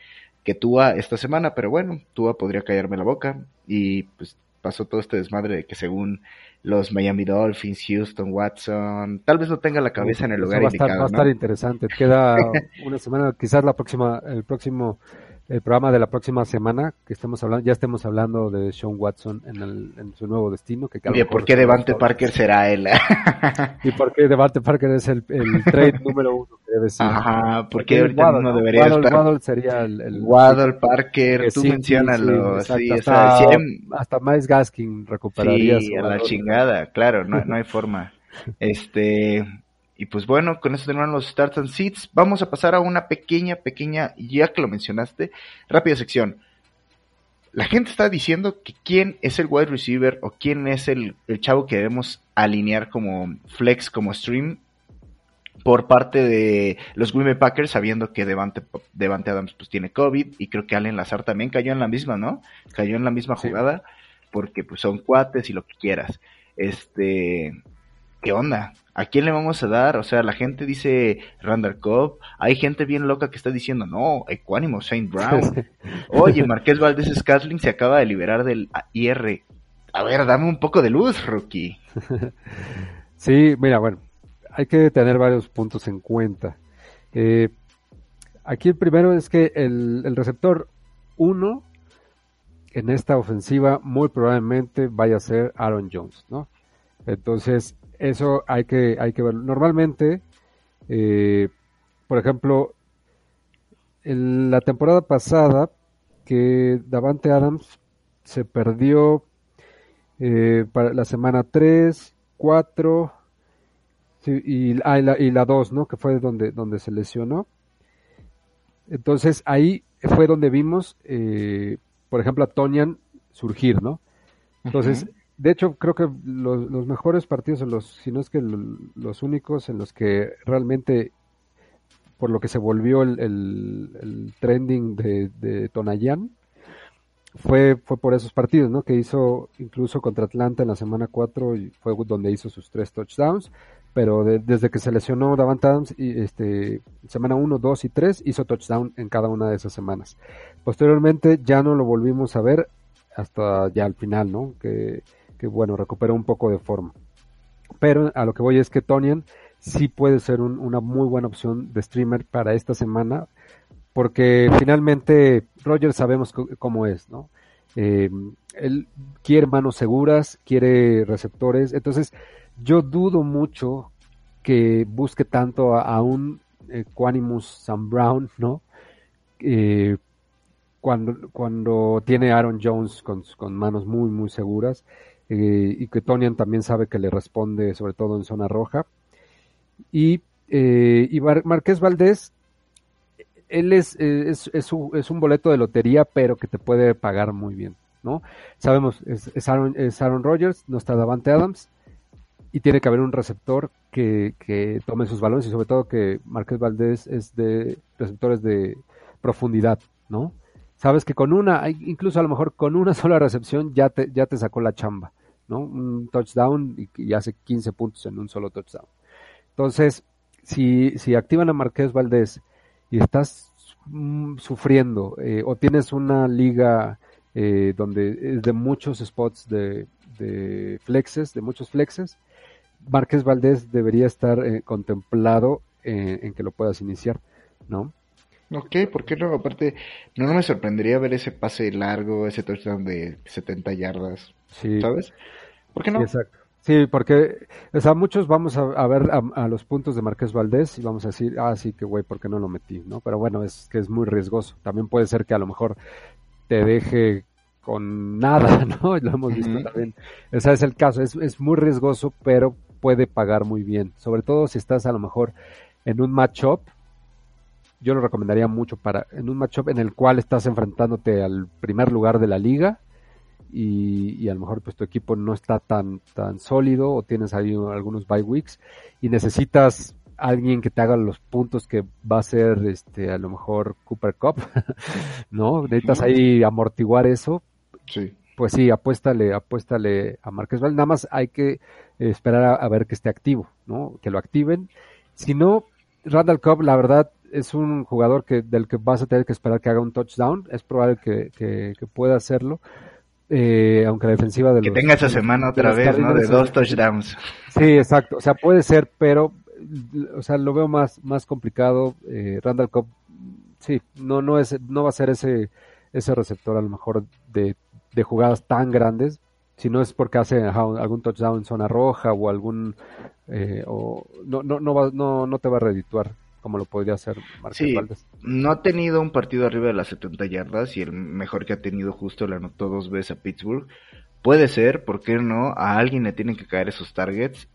que Tua esta semana, pero bueno, Tua podría callarme la boca y pues pasó todo este desmadre de que según los Miami Dolphins, Houston, Watson, tal vez no tenga la cabeza en el lugar va indicado. va a estar interesante. Queda *laughs* una semana, quizás la próxima, el próximo el programa de la próxima semana que estemos hablando, ya estemos hablando de Sean Watson en, el, en su nuevo destino. Que Oye, ¿por qué Devante Parker será él? *laughs* ¿Y por qué Devante Parker es el, el *laughs* trade número uno que debe ser? Ajá, porque ahorita no debería Waddle, estar. Waddle sería el, el Waddle Parker, tú sí, mencionalo. Sí, hasta, hasta Miles Gaskin recuperaría Sí, a la chingada, claro, no, no hay *laughs* forma. Este, y pues bueno, con eso terminan los Starts and Seats. Vamos a pasar a una pequeña, pequeña, ya que lo mencionaste, rápida sección. La gente está diciendo que quién es el wide receiver o quién es el, chavo que debemos alinear como flex, como stream, por parte de los Green Packers, sabiendo que Devante, Devante, Adams pues tiene COVID y creo que Allen Lazar también cayó en la misma, ¿no? Cayó en la misma jugada porque pues son cuates y lo que quieras. Este, ¿qué onda? ¿A quién le vamos a dar? O sea, la gente dice Randall Cobb, hay gente bien loca que está diciendo, no, Ecuánimo, Saint Brown. *laughs* Oye, Marqués Valdés Scatling se acaba de liberar del IR. A ver, dame un poco de luz, rookie. *laughs* Sí, mira, bueno, hay que tener varios puntos en cuenta. Eh, aquí el primero es que el, el receptor 1 en esta ofensiva muy probablemente vaya a ser Aaron Jones, ¿no? Entonces, eso hay que, hay que ver. Normalmente, eh, por ejemplo, en la temporada pasada, que Davante Adams se perdió eh, para la semana 3, 4 y, ah, y, la, y la 2, ¿no? Que fue donde, donde se lesionó. Entonces ahí fue donde vimos, eh, por ejemplo, a Tonian surgir, ¿no? Entonces, de hecho, creo que los, mejores partidos, los, si no es que los únicos en los que realmente, por lo que se volvió el, trending de, de Tonayan, fue, fue por esos partidos, ¿no? Que hizo incluso contra Atlanta en la semana 4 y fue donde hizo sus tres touchdowns. Pero desde que se lesionó Davant Adams, y este, semana 1, 2 y 3, hizo touchdown en cada una de esas semanas. Posteriormente ya no lo volvimos a ver hasta ya al final, ¿no? Que que bueno, recuperó un poco de forma. Pero a lo que voy es que Tonian sí puede ser una muy buena opción de streamer para esta semana, porque finalmente Roger sabemos cómo es, ¿no? Eh, él quiere manos seguras, quiere receptores, entonces yo dudo mucho que busque tanto a, un Quanimus Sam Brown, ¿no? Eh, cuando, cuando tiene Aaron Jones con, con manos muy, muy seguras. Eh, y que Tonian también sabe que le responde sobre todo en zona roja. Y, eh, Marqués Valdés, él es, eh, es, un, boleto de lotería, pero que te puede pagar muy bien, ¿no? Sabemos, es, Aaron, Aaron Rodgers, no está Davante Adams, y tiene que haber un receptor que, que tome sus balones y sobre todo que Marqués Valdés es de receptores de profundidad, ¿no? Sabes que con una, incluso a lo mejor con una *laughs* sola recepción ya te, ya te sacó la chamba, ¿no? Un touchdown y, hace 15 puntos en un solo touchdown. Entonces, si, si activan a Marqués Valdés y estás mm, sufriendo eh, o tienes una liga eh, donde es de muchos spots de, flexes, de muchos flexes, Márquez Valdés debería estar eh, contemplado en que lo puedas iniciar, ¿no? Ok, ¿por qué no? Aparte, no, no me sorprendería ver ese pase largo, ese touchdown de 70 yardas, Sí, ¿sabes? ¿Por qué no? sí, exacto. Sí, porque, o sea, muchos vamos a, a ver a, a los puntos de Márquez Valdés y vamos a decir, ah, sí, que güey, ¿por qué no lo metí? ¿No? Pero bueno, es que es muy riesgoso. También puede ser que a lo mejor te deje con nada, *laughs* ¿no? Lo hemos visto también. O sea, es el caso, es, es muy riesgoso, pero puede pagar muy bien. Sobre todo si estás a lo mejor en un matchup, yo lo recomendaría mucho para, en un matchup en el cual estás enfrentándote al primer lugar de la liga y, y a lo mejor pues tu equipo no está tan, tan sólido o tienes ahí algunos bye weeks y necesitas alguien que te haga los puntos que va a ser este a lo mejor Cooper Cup, *laughs* ¿no? Necesitas ahí amortiguar eso, Sí. pues sí, apuéstale, apuéstale a Marqués Valdés. Nada más hay que esperar a, a ver que esté activo, ¿no? Que lo activen. Si no, Randall Cobb, la verdad, es un jugador que del que vas a tener que esperar que haga un touchdown. Es probable que, que, que pueda hacerlo. Eh, aunque la defensiva de Que los, tenga esa semana otra vez, ¿no? De dos touchdowns. Sí, exacto. O sea, puede ser, pero, o sea, lo veo más, más complicado. Eh, Randall Cobb, sí, no, no es, no va a ser ese, ese receptor a lo mejor de, de jugadas tan grandes. Si no es porque hace ajá, algún touchdown en zona roja o algún, eh, o no, no, no, va, no, no te va a redituar como lo podría hacer Marqués Sí, Valdés. no ha tenido un partido arriba de las 70 yardas y el mejor que ha tenido justo le anotó dos veces a Pittsburgh. Puede ser, ¿por qué no? A alguien le tienen que caer esos targets,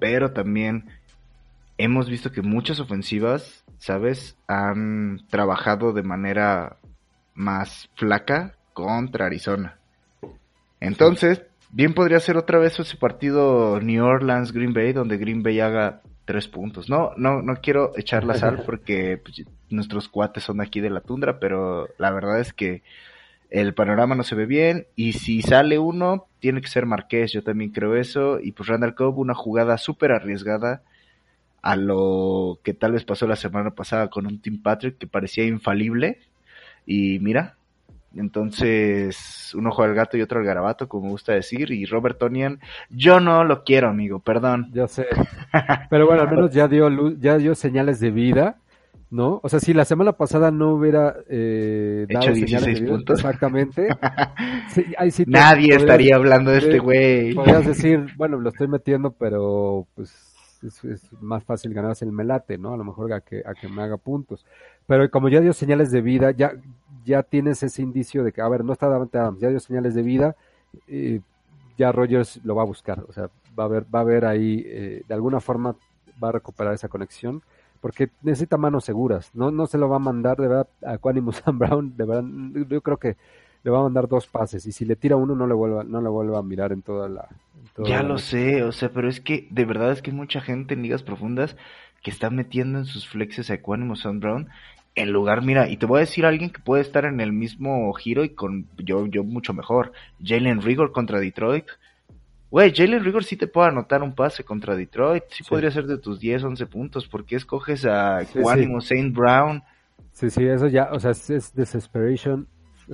pero también hemos visto que muchas ofensivas, ¿sabes? Han trabajado de manera más flaca contra Arizona. Entonces, bien podría ser otra vez ese partido New Orleans Green Bay donde Green Bay haga tres puntos. No, no, no quiero echar la sal *laughs* porque pues, nuestros cuates son aquí de la tundra, pero la verdad es que el panorama no se ve bien y si sale uno tiene que ser Marqués, yo también creo eso y pues Randall Cobb una jugada súper arriesgada a lo que tal vez pasó la semana pasada con un Tim Patrick que parecía infalible y mira, entonces uno juega al gato y otro al garabato, como me gusta decir, y Robert Tonian, yo no lo quiero, amigo, perdón. Ya sé. Pero bueno, al menos ya dio luz, ya dio señales de vida, ¿no? O sea, si la semana pasada no hubiera eh, Hecho dado 16 señales de vida, puntos. exactamente. *laughs* sí, ahí sí te- Nadie podrías- estaría hablando de este güey. Podrías decir, bueno, lo estoy metiendo, pero pues es, es más fácil ganarse el melate, ¿no? A lo mejor a que, a que me haga puntos. Pero como ya dio señales de vida, ya, ya tienes ese indicio de que, a ver, no está Davante Adams, ya dio señales de vida, eh, ya Rogers lo va a buscar, o sea, va a ver, va a ver ahí, eh, de alguna forma va a recuperar esa conexión, porque necesita manos seguras, no, no se lo va a mandar de verdad a Quanimo Sam *laughs* Brown, de verdad, yo creo que le va a mandar dos pases, y si le tira uno no le vuelva, no le vuelva a mirar en toda la... en toda Ya la lo sé, o sea, pero es que de verdad es que hay mucha gente en ligas profundas que está metiendo en sus flexes a Equanimo Brown en lugar, mira, y te voy a decir a alguien que puede estar en el mismo giro y con yo, yo mucho mejor. Jalen Rigor contra Detroit. Güey, Jalen Rigor sí te puede anotar un pase contra Detroit. Sí, Sí. podría ser de tus 10, 11 puntos. ¿Por qué escoges a Sí, Equanimo Saint Brown? Sí, sí, eso ya, o sea, es, es desesperation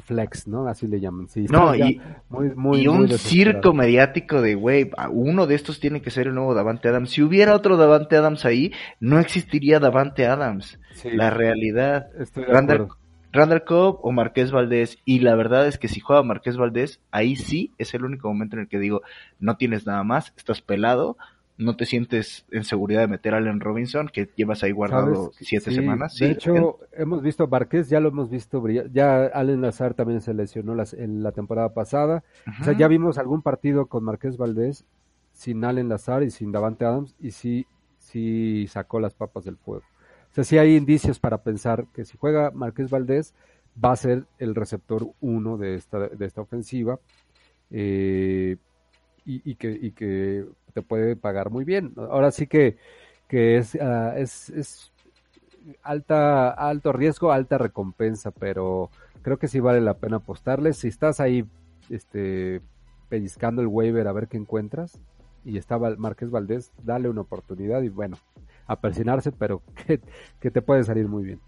flex, ¿no? Así le llaman. Sí, No, y, muy, muy, y muy un circo mediático de, güey, uno de estos tiene que ser el nuevo Davante Adams. Si hubiera otro Davante Adams ahí, no existiría Davante Adams. Sí, La realidad. estoy de. Randall Cobb o Marqués Valdés. Y la verdad es que si juega Marqués Valdés, ahí sí es el único momento en el que digo, no tienes nada más, estás pelado, no te sientes en seguridad de meter a Allen Robinson, que llevas ahí guardado ¿Sabes? siete Sí, semanas. De hecho, hemos visto a Barqués, ya lo hemos visto brillar. Ya Allen Lazar también se lesionó las- en la temporada pasada. O sea, ya vimos algún partido con Marqués Valdés sin Allen Lazar y sin Davante Adams. Y sí, sí sacó las papas del fuego. O sea, sí hay indicios para pensar que si juega Marqués Valdés va a ser el receptor uno de esta, de esta ofensiva eh, y, y que, y que te puede pagar muy bien. Ahora sí que, que es, ah, es, es alta, alto riesgo, alta recompensa, pero creo que sí vale la pena apostarle. Si estás ahí este, pellizcando el waiver a ver qué encuentras y estaba Márquez Valdés, dale una oportunidad y bueno, a persinarse, pero *laughs* que, que te puede salir muy bien.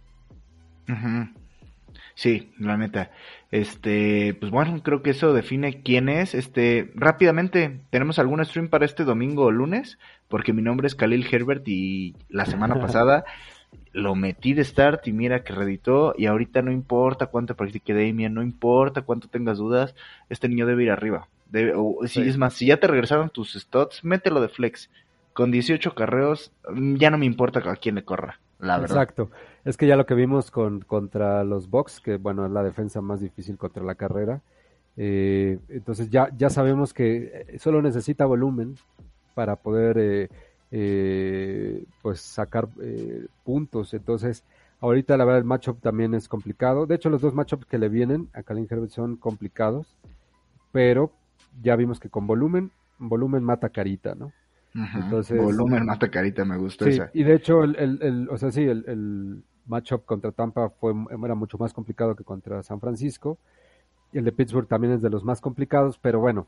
Sí, la neta. Este, pues bueno, creo que eso define quién es. Este, rápidamente, ¿tenemos algún stream para este domingo o lunes? Porque mi nombre es Khalil Herbert y la semana *laughs* pasada lo metí de start y mira que reditó y ahorita no importa cuánto practique Damien, no importa cuánto tengas dudas, este niño debe ir arriba. Debe, o, si. Es más, si ya te regresaron tus studs, mételo de flex. Con 18 carreos, mm, ya no me importa a quién le corra, la verdad. Exacto. Es que ya lo que vimos con, contra los Bucks, que bueno, es la defensa más difícil contra la carrera. eh, entonces ya, ya sabemos que eh, solo necesita volumen para poder eh, eh, pues sacar eh, puntos. Entonces, ahorita la verdad el matchup también es complicado. De hecho, los dos matchups que le vienen a Kalin Herbert son complicados, pero ya vimos que con volumen, volumen mata carita, ¿no? Entonces- Volumen mata carita, me gustó Sí, esa. y de hecho, el, el, el- o sea, sí, el matchup contra Tampa fue, era mucho más complicado que contra San Francisco. Y el de Pittsburgh también es de los más complicados, pero bueno,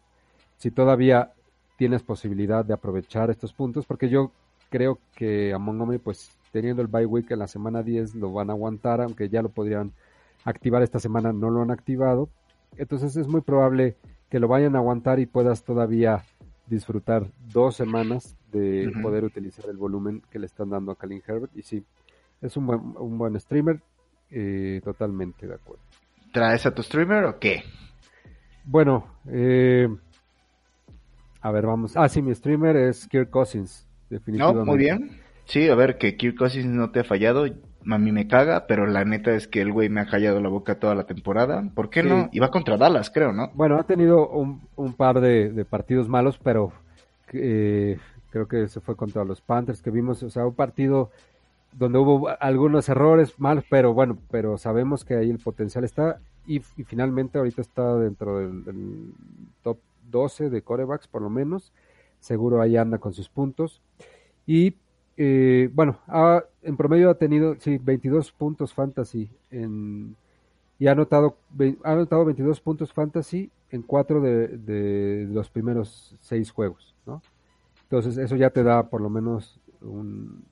si todavía tienes posibilidad de aprovechar estos puntos, porque yo creo que a Montgomery, pues teniendo el bye week en la semana 10, lo van a aguantar, aunque ya lo podrían activar esta semana, no lo han activado. Entonces es muy probable que lo vayan a aguantar y puedas todavía disfrutar dos semanas de poder utilizar el volumen que le están dando a Kalin Herbert. Y sí, es un buen, un buen streamer, eh, totalmente de acuerdo. ¿Traes a tu streamer o qué? Bueno, eh, a ver, vamos. Ah, sí, mi streamer es Kirk Cousins, No, definitivamente. muy bien. Sí, a ver, que Kirk Cousins no te ha fallado. A mí me caga, pero la neta es que el güey me ha callado la boca toda la temporada. ¿Por qué Sí. no? Va contra Dallas, creo, ¿no? Bueno, ha tenido un, un par de, de partidos malos, pero eh, creo que se fue contra los Panthers que vimos, o sea, un partido donde hubo algunos errores malos, pero bueno, pero sabemos que ahí el potencial está. Y, finalmente ahorita está dentro del, top 12 de corebacks por lo menos, seguro ahí anda con sus puntos. Y eh, bueno, ha- en promedio ha tenido, sí, 22 puntos fantasy en, y ha anotado, ha anotado 22 puntos fantasy en cuatro de, de los primeros seis juegos, ¿no? Entonces eso ya te da por lo menos un,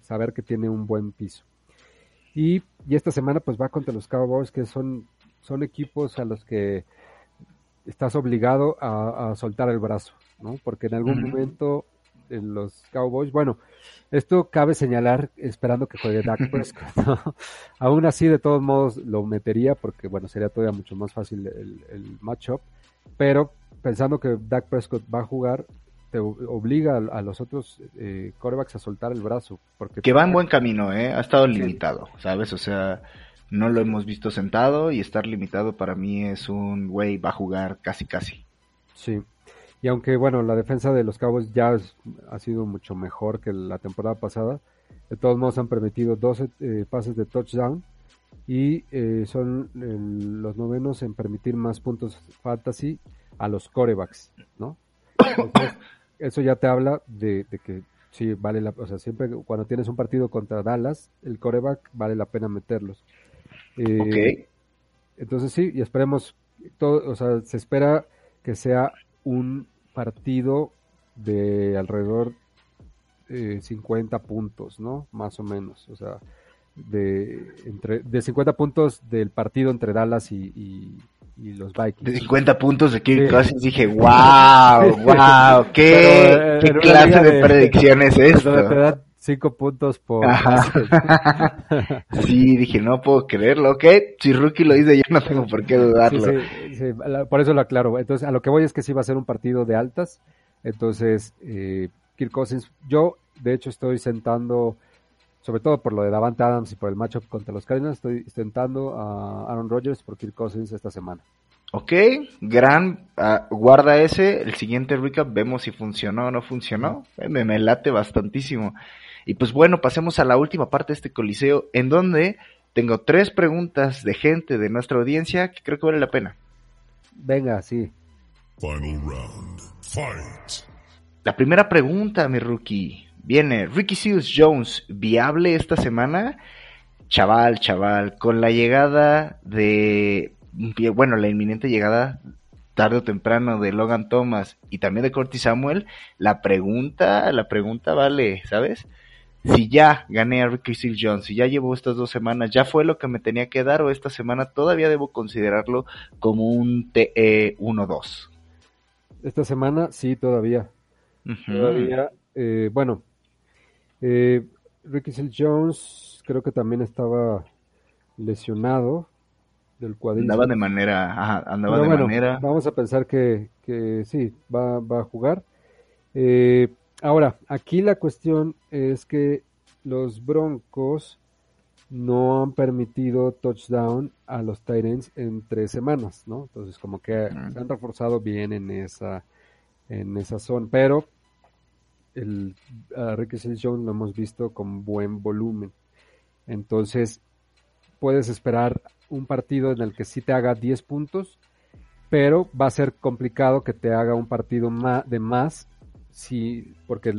saber que tiene un buen piso. Y, y esta semana pues va contra los Cowboys que son, son equipos a los que estás obligado a, a soltar el brazo, ¿no? Porque en algún momento en los Cowboys, bueno, esto cabe señalar esperando que juegue Dak *laughs* Prescott, ¿no? Aún así, de todos modos, lo metería porque, bueno, sería todavía mucho más fácil el, el matchup, pero pensando que Dak Prescott va a jugar, te obliga a, a los otros eh, quarterbacks a soltar el brazo. Porque Que va en buen camino, ¿eh? Ha estado limitado, ¿sabes? O sea, no lo hemos visto sentado y estar limitado para mí es un güey, va a jugar casi casi. Sí. Y aunque, bueno, la defensa de los Cowboys ya es- ha sido mucho mejor que la temporada pasada, de todos modos han permitido 12 eh, pases de touchdown y eh, son el- los novenos en permitir más puntos fantasy a los corebacks, ¿no? *coughs* Entonces, eso ya te habla de, de que sí vale la, o sea, siempre cuando tienes un partido contra Dallas, el coreback vale la pena meterlos. Eh, entonces sí, y esperemos, todo, o sea, se espera que sea un partido de alrededor eh, 50 puntos, ¿no? Más o menos, o sea, de, entre, de 50 puntos del partido entre Dallas y, y- y los De Vikings. 50 puntos de Kirk Sí. Cousins dije, *laughs* wow, wow, qué, Pero, eh, qué una clase de, de- predicción es esto. Te dan 5 puntos por *laughs* sí, dije, no puedo creerlo, ok, si Rookie lo dice yo no tengo por qué dudarlo. sí, por eso lo aclaro. Entonces, a lo que voy es que sí va a ser un partido de altas. Entonces, eh, Kirk Cousins, yo de hecho estoy sentando, sobre todo por lo de Davante Adams y por el matchup contra los Cardinals, estoy sentando a Aaron Rodgers por Kirk Cousins esta semana. Ok, gran, ah, guarda ese, el siguiente recap vemos si funcionó o no funcionó, Eh, me, me late bastantísimo. Y pues bueno, pasemos a la última parte de este coliseo, en donde tengo tres preguntas de gente de nuestra audiencia que creo que vale la pena. Venga, sí. Final round. Fight. La primera pregunta, mi rookie, viene, Ricky Seals Jones, ¿viable esta semana? Chaval, chaval, con la llegada de, bueno, la inminente llegada tarde o temprano de Logan Thomas y también de Curtis Samuel, la pregunta, la pregunta vale, ¿sabes? Si ya gané a Ricky Seals Jones, si ya llevo estas dos semanas, ya fue lo que me tenía que dar o esta semana todavía debo considerarlo como un TE 1-2. Esta semana sí, todavía. Todavía, eh, bueno, eh, Ricky Seals Jones creo que también estaba lesionado del cuadril. Andaba de manera, ajá, andaba Pero de bueno, manera. vamos a pensar que, que sí, va, va a jugar. Eh, ahora, aquí la cuestión es que los Broncos no han permitido touchdown a los Titans en tres semanas, ¿no? Entonces, como que Mm. se han reforzado bien en esa, en esa zona, pero el Ricky Seals Jones lo hemos visto con buen volumen. Entonces, puedes esperar un partido en el que sí te haga 10 puntos, pero va a ser complicado que te haga un partido ma- de más si, porque,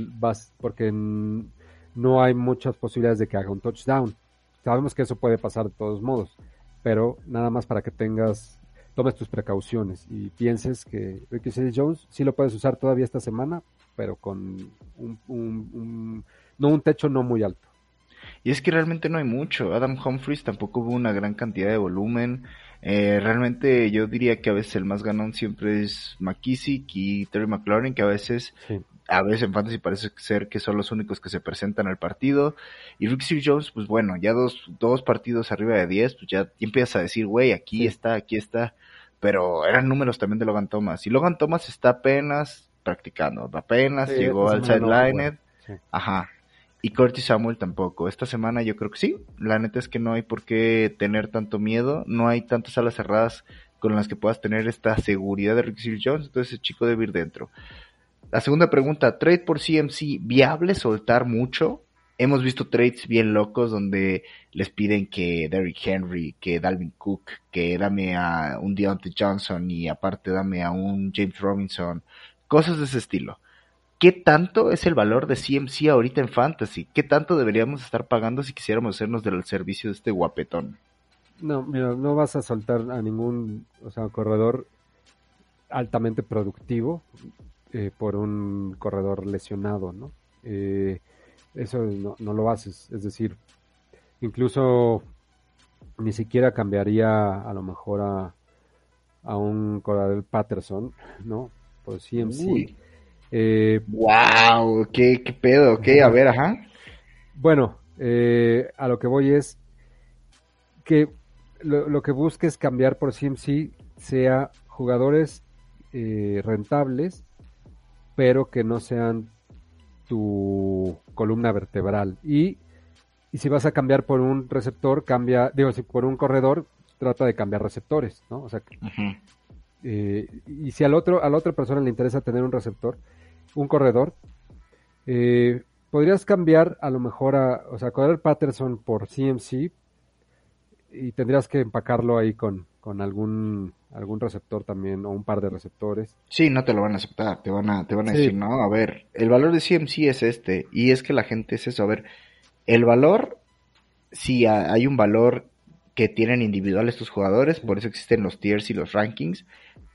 porque no hay muchas posibilidades de que haga un touchdown. Sabemos que eso puede pasar de todos modos, pero nada más para que tengas, tomes tus precauciones y pienses que Ricky Seals Jones sí lo puedes usar todavía esta semana, pero con un, un- un- no un techo no muy alto. Y es que realmente no hay mucho. Adam Humphries tampoco hubo una gran cantidad de volumen. Eh, realmente yo diría que a veces el más ganón siempre es McKissick y Terry McLaurin, que a veces, Sí. a veces en Fantasy parece ser que son los únicos que se presentan al partido. Y Rick Seals Jones, pues bueno, ya dos, dos partidos arriba de 10, pues ya, ya empiezas a decir, güey, aquí Sí. está, aquí está. Pero eran números también de Logan Thomas. Y Logan Thomas está apenas practicando, apenas Sí, llegó al semana no, sideline. Sí. Ajá. Y Curtis Samuel tampoco. Esta semana yo creo que sí. La neta es que no hay por qué tener tanto miedo. No hay tantas alas cerradas con las que puedas tener esta seguridad de Ricky Jones. Entonces el chico debe ir dentro. La segunda pregunta, trade por CMC, ¿viable soltar mucho? Hemos visto trades bien locos donde les piden que Derrick Henry, que Dalvin Cook, que dame a un Deontay Johnson y aparte dame a un James Robinson, cosas de ese estilo. ¿Qué tanto es el valor de CMC ahorita en Fantasy? ¿Qué tanto deberíamos estar pagando si quisiéramos hacernos del servicio de este guapetón? No, mira, no vas a soltar a ningún, o sea, corredor altamente productivo eh, por un corredor lesionado, ¿no? Eh, eso no, lo haces, es decir, incluso ni siquiera cambiaría a lo mejor a, a un corredor Patterson, ¿no? Por CMC. Uy. Eh, ¡Wow! ¿Qué, qué pedo? ¿Ok? A ver, ajá. Bueno, eh, a lo que voy es que lo, lo que busques cambiar por CMC sea jugadores eh, rentables, pero que no sean tu columna vertebral. Y, y si vas a cambiar por un receptor, cambia, digo, si por un corredor, trata de cambiar receptores, ¿no? O sea, Ujú. Eh, y si al otro, a la otra persona le interesa tener un receptor, un corredor, eh, podrías cambiar a lo mejor a, o sea, correr Patterson por CMC y tendrías que empacarlo ahí con, con algún, algún receptor también o un par de receptores. Sí, no te lo van a aceptar, te van a, te van a Sí. decir, no, a ver, el valor de CMC es este, y es que la gente es eso, a ver, el valor, sí ha- hay un valor que tienen individual estos jugadores, por eso existen los tiers y los rankings,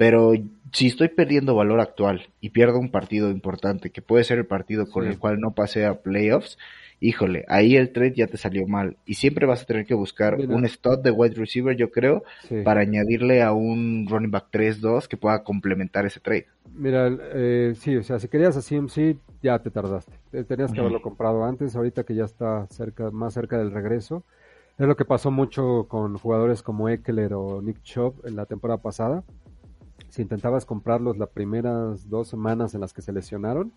pero si estoy perdiendo valor actual y pierdo un partido importante, que puede ser el partido con Sí. el cual no pasé a playoffs, híjole, ahí el trade ya te salió mal, y siempre vas a tener que buscar Mira. un stud de wide receiver, yo creo, Sí. para añadirle a un running back 3-2 que pueda complementar ese trade. Mira, eh, sí, o sea, si querías a CMC, ya te tardaste. Te- Tenías que haberlo comprado antes, ahorita que ya está cerca, más cerca del regreso. Es lo que pasó mucho con jugadores como Eckler o Nick Chubb en la temporada pasada. Si intentabas comprarlos las primeras dos semanas en las que se lesionaron,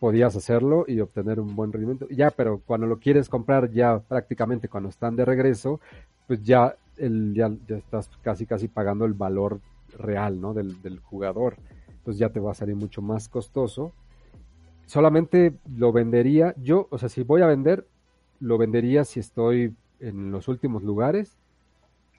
podías hacerlo y obtener un buen rendimiento. Ya, pero cuando lo quieres comprar ya prácticamente cuando están de regreso, pues ya, el, ya, ya estás casi casi pagando el valor real, ¿no? Del, del jugador. Entonces ya te va a salir mucho más costoso. Solamente lo vendería, yo, o sea, si voy a vender, lo vendería si estoy en los últimos lugares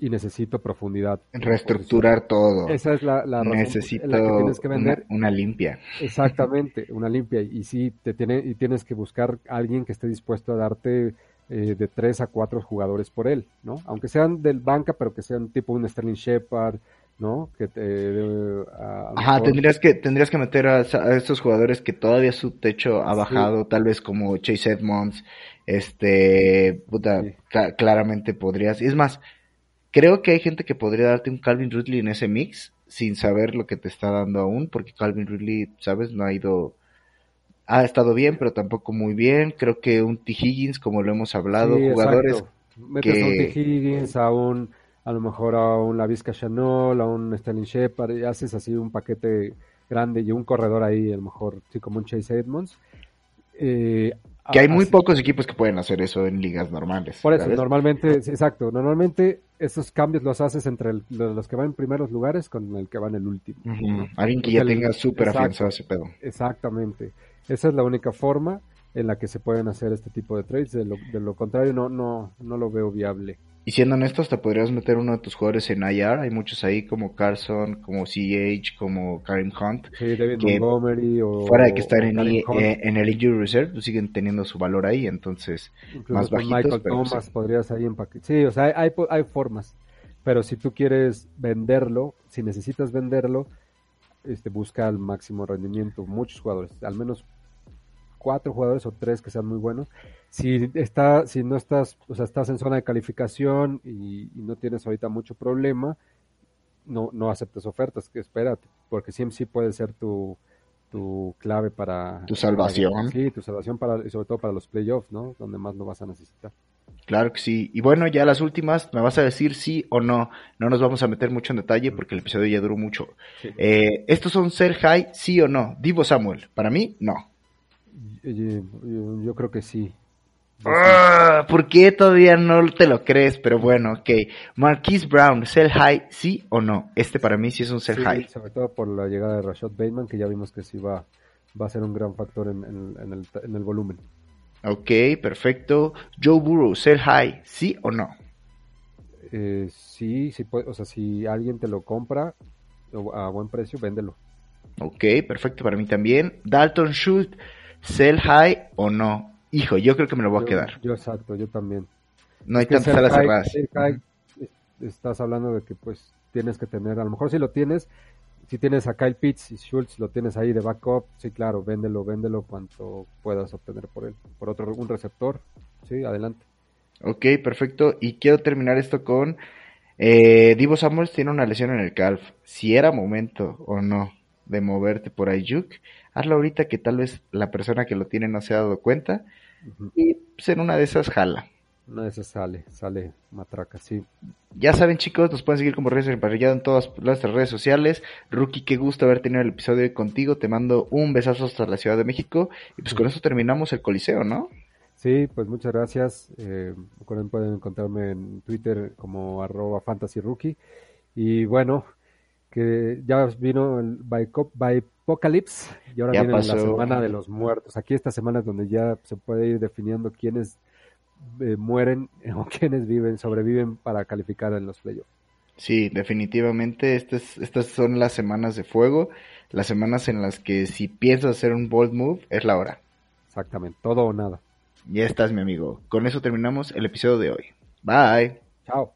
y necesito profundidad. Reestructurar todo. Esa es la, la razón Necesito en la que tienes que vender. Una, una limpia. Exactamente, una limpia. Y sí, te tiene, y tienes que buscar a alguien que esté dispuesto a darte eh, de tres a cuatro jugadores por él, ¿no? Aunque sean del banca, pero que sean tipo un Sterling Shepard, ¿no? Que te, eh, a- Ajá, mejor- tendrías que, tendrías que meter a, a estos jugadores que todavía su techo ha bajado, tal vez como Chase Edmonds, este, puta, Sí. claramente podrías, y es más, creo que hay gente que podría darte un Calvin Ridley en ese mix, sin saber lo que te está dando aún, porque Calvin Ridley, sabes, no ha ido, ha estado bien, pero tampoco muy bien, creo que un T. Higgins, como lo hemos hablado, Sí, jugadores, exacto. Metes a un que- T. Higgins, a un, a lo mejor a un Lavisca Chanel, a un Sterling Shepard, y haces así un paquete grande y un corredor ahí, a lo mejor, sí, como un Chase Edmonds. Eh, que hay muy así- pocos equipos que pueden hacer eso en ligas normales. Por eso, ¿sabes? normalmente, exacto, normalmente esos cambios los haces entre el- los que van en primeros lugares con el que va en el último. Alguien que ya el- tenga súper afianzado ese pedo. Exactamente. Esa es la única forma en la que se pueden hacer este tipo de trades. De lo, de lo contrario, no, no, no lo veo viable. Y siendo honestos, te podrías meter uno de tus jugadores en IR. Hay muchos ahí como Carson, como CH, como Karim Hunt. Sí, David Que Montgomery o. Fuera de que están en, Hunt, eh, en el Injury Reserve, pues siguen teniendo su valor ahí. Entonces, incluso más bajitos, Michael pero Thomas sí. podrías ahí empaquetar. Sí, o sea, hay, hay, hay formas. Pero si tú quieres venderlo, si necesitas venderlo, este, busca el máximo rendimiento. Muchos jugadores, al menos cuatro jugadores o tres que sean muy buenos. Si está, si no estás, o sea, estás en zona de calificación y, y no tienes ahorita mucho problema, no, no aceptes ofertas, que espérate, porque CMC puede ser tu, tu clave para Tu salvación. para- sí, tu salvación para, y sobre todo para los playoffs, ¿no? Donde más lo vas a necesitar. claro que sí. Y bueno, ya las últimas, me vas a decir sí o no. No nos vamos a meter mucho en detalle porque el episodio ya duró mucho. Sí. Eh, ¿Estos son ser high, sí o no? Divo Samuel. Para mí, no. Yo, yo creo que sí. Ah, ¿Por qué todavía no te lo crees? Pero bueno, ok. Marquise Brown, sell high, sí o no? Este para mí sí es un sell Sí, high. sobre todo por la llegada de Rashad Bateman, que ya vimos que sí va, va a ser un gran factor en, en- en el, en el volumen. Ok, perfecto. Joe Burrow, sell high, sí o no? Eh, sí, sí puede, o sea, si alguien te lo compra a buen precio, véndelo. Ok, perfecto para mí también. Dalton Schultz, sell high o no? Hijo, yo creo que me lo voy a quedar. Yo exacto, yo también. No hay tantas ser alas high- cerradas. ser high, es- estás hablando de que pues tienes que tener, a lo mejor si lo tienes, si tienes a Kyle Pitts y Schultz lo tienes ahí de backup, sí claro, véndelo, véndelo cuanto puedas obtener por él. Por otro, un receptor, sí, adelante. Ok, perfecto. Y quiero terminar esto con... Eh, Divo Samuels tiene una lesión en el calf. Si era momento o no de moverte por Ayuk, hazlo ahorita que tal vez la persona que lo tiene no se ha dado cuenta. Y pues en una de esas jala. Una de esas sale, sale matraca, sí. Ya saben chicos, nos pueden seguir como Redes Emparrillado en todas nuestras redes sociales. Rookie, qué gusto haber tenido el episodio hoy contigo. Te mando un besazo hasta la Ciudad de México. Y pues con eso terminamos el Coliseo, ¿no? Sí, pues muchas gracias. Eh, recuerden, pueden encontrarme en Twitter como arroba fantasyrookie. Y bueno, que ya vino el Bipocalypse y ahora Ya viene la semana de los muertos. Aquí esta semana es donde ya se puede ir definiendo quiénes eh, mueren *laughs* o quiénes viven, sobreviven para calificar en los playoffs. Sí, definitivamente estas, estas son las semanas de fuego. Las semanas en las que si piensas hacer un bold move, es la hora. Exactamente, todo o nada. Ya estás, mi amigo. Con eso terminamos el episodio de hoy. Bye. Chao.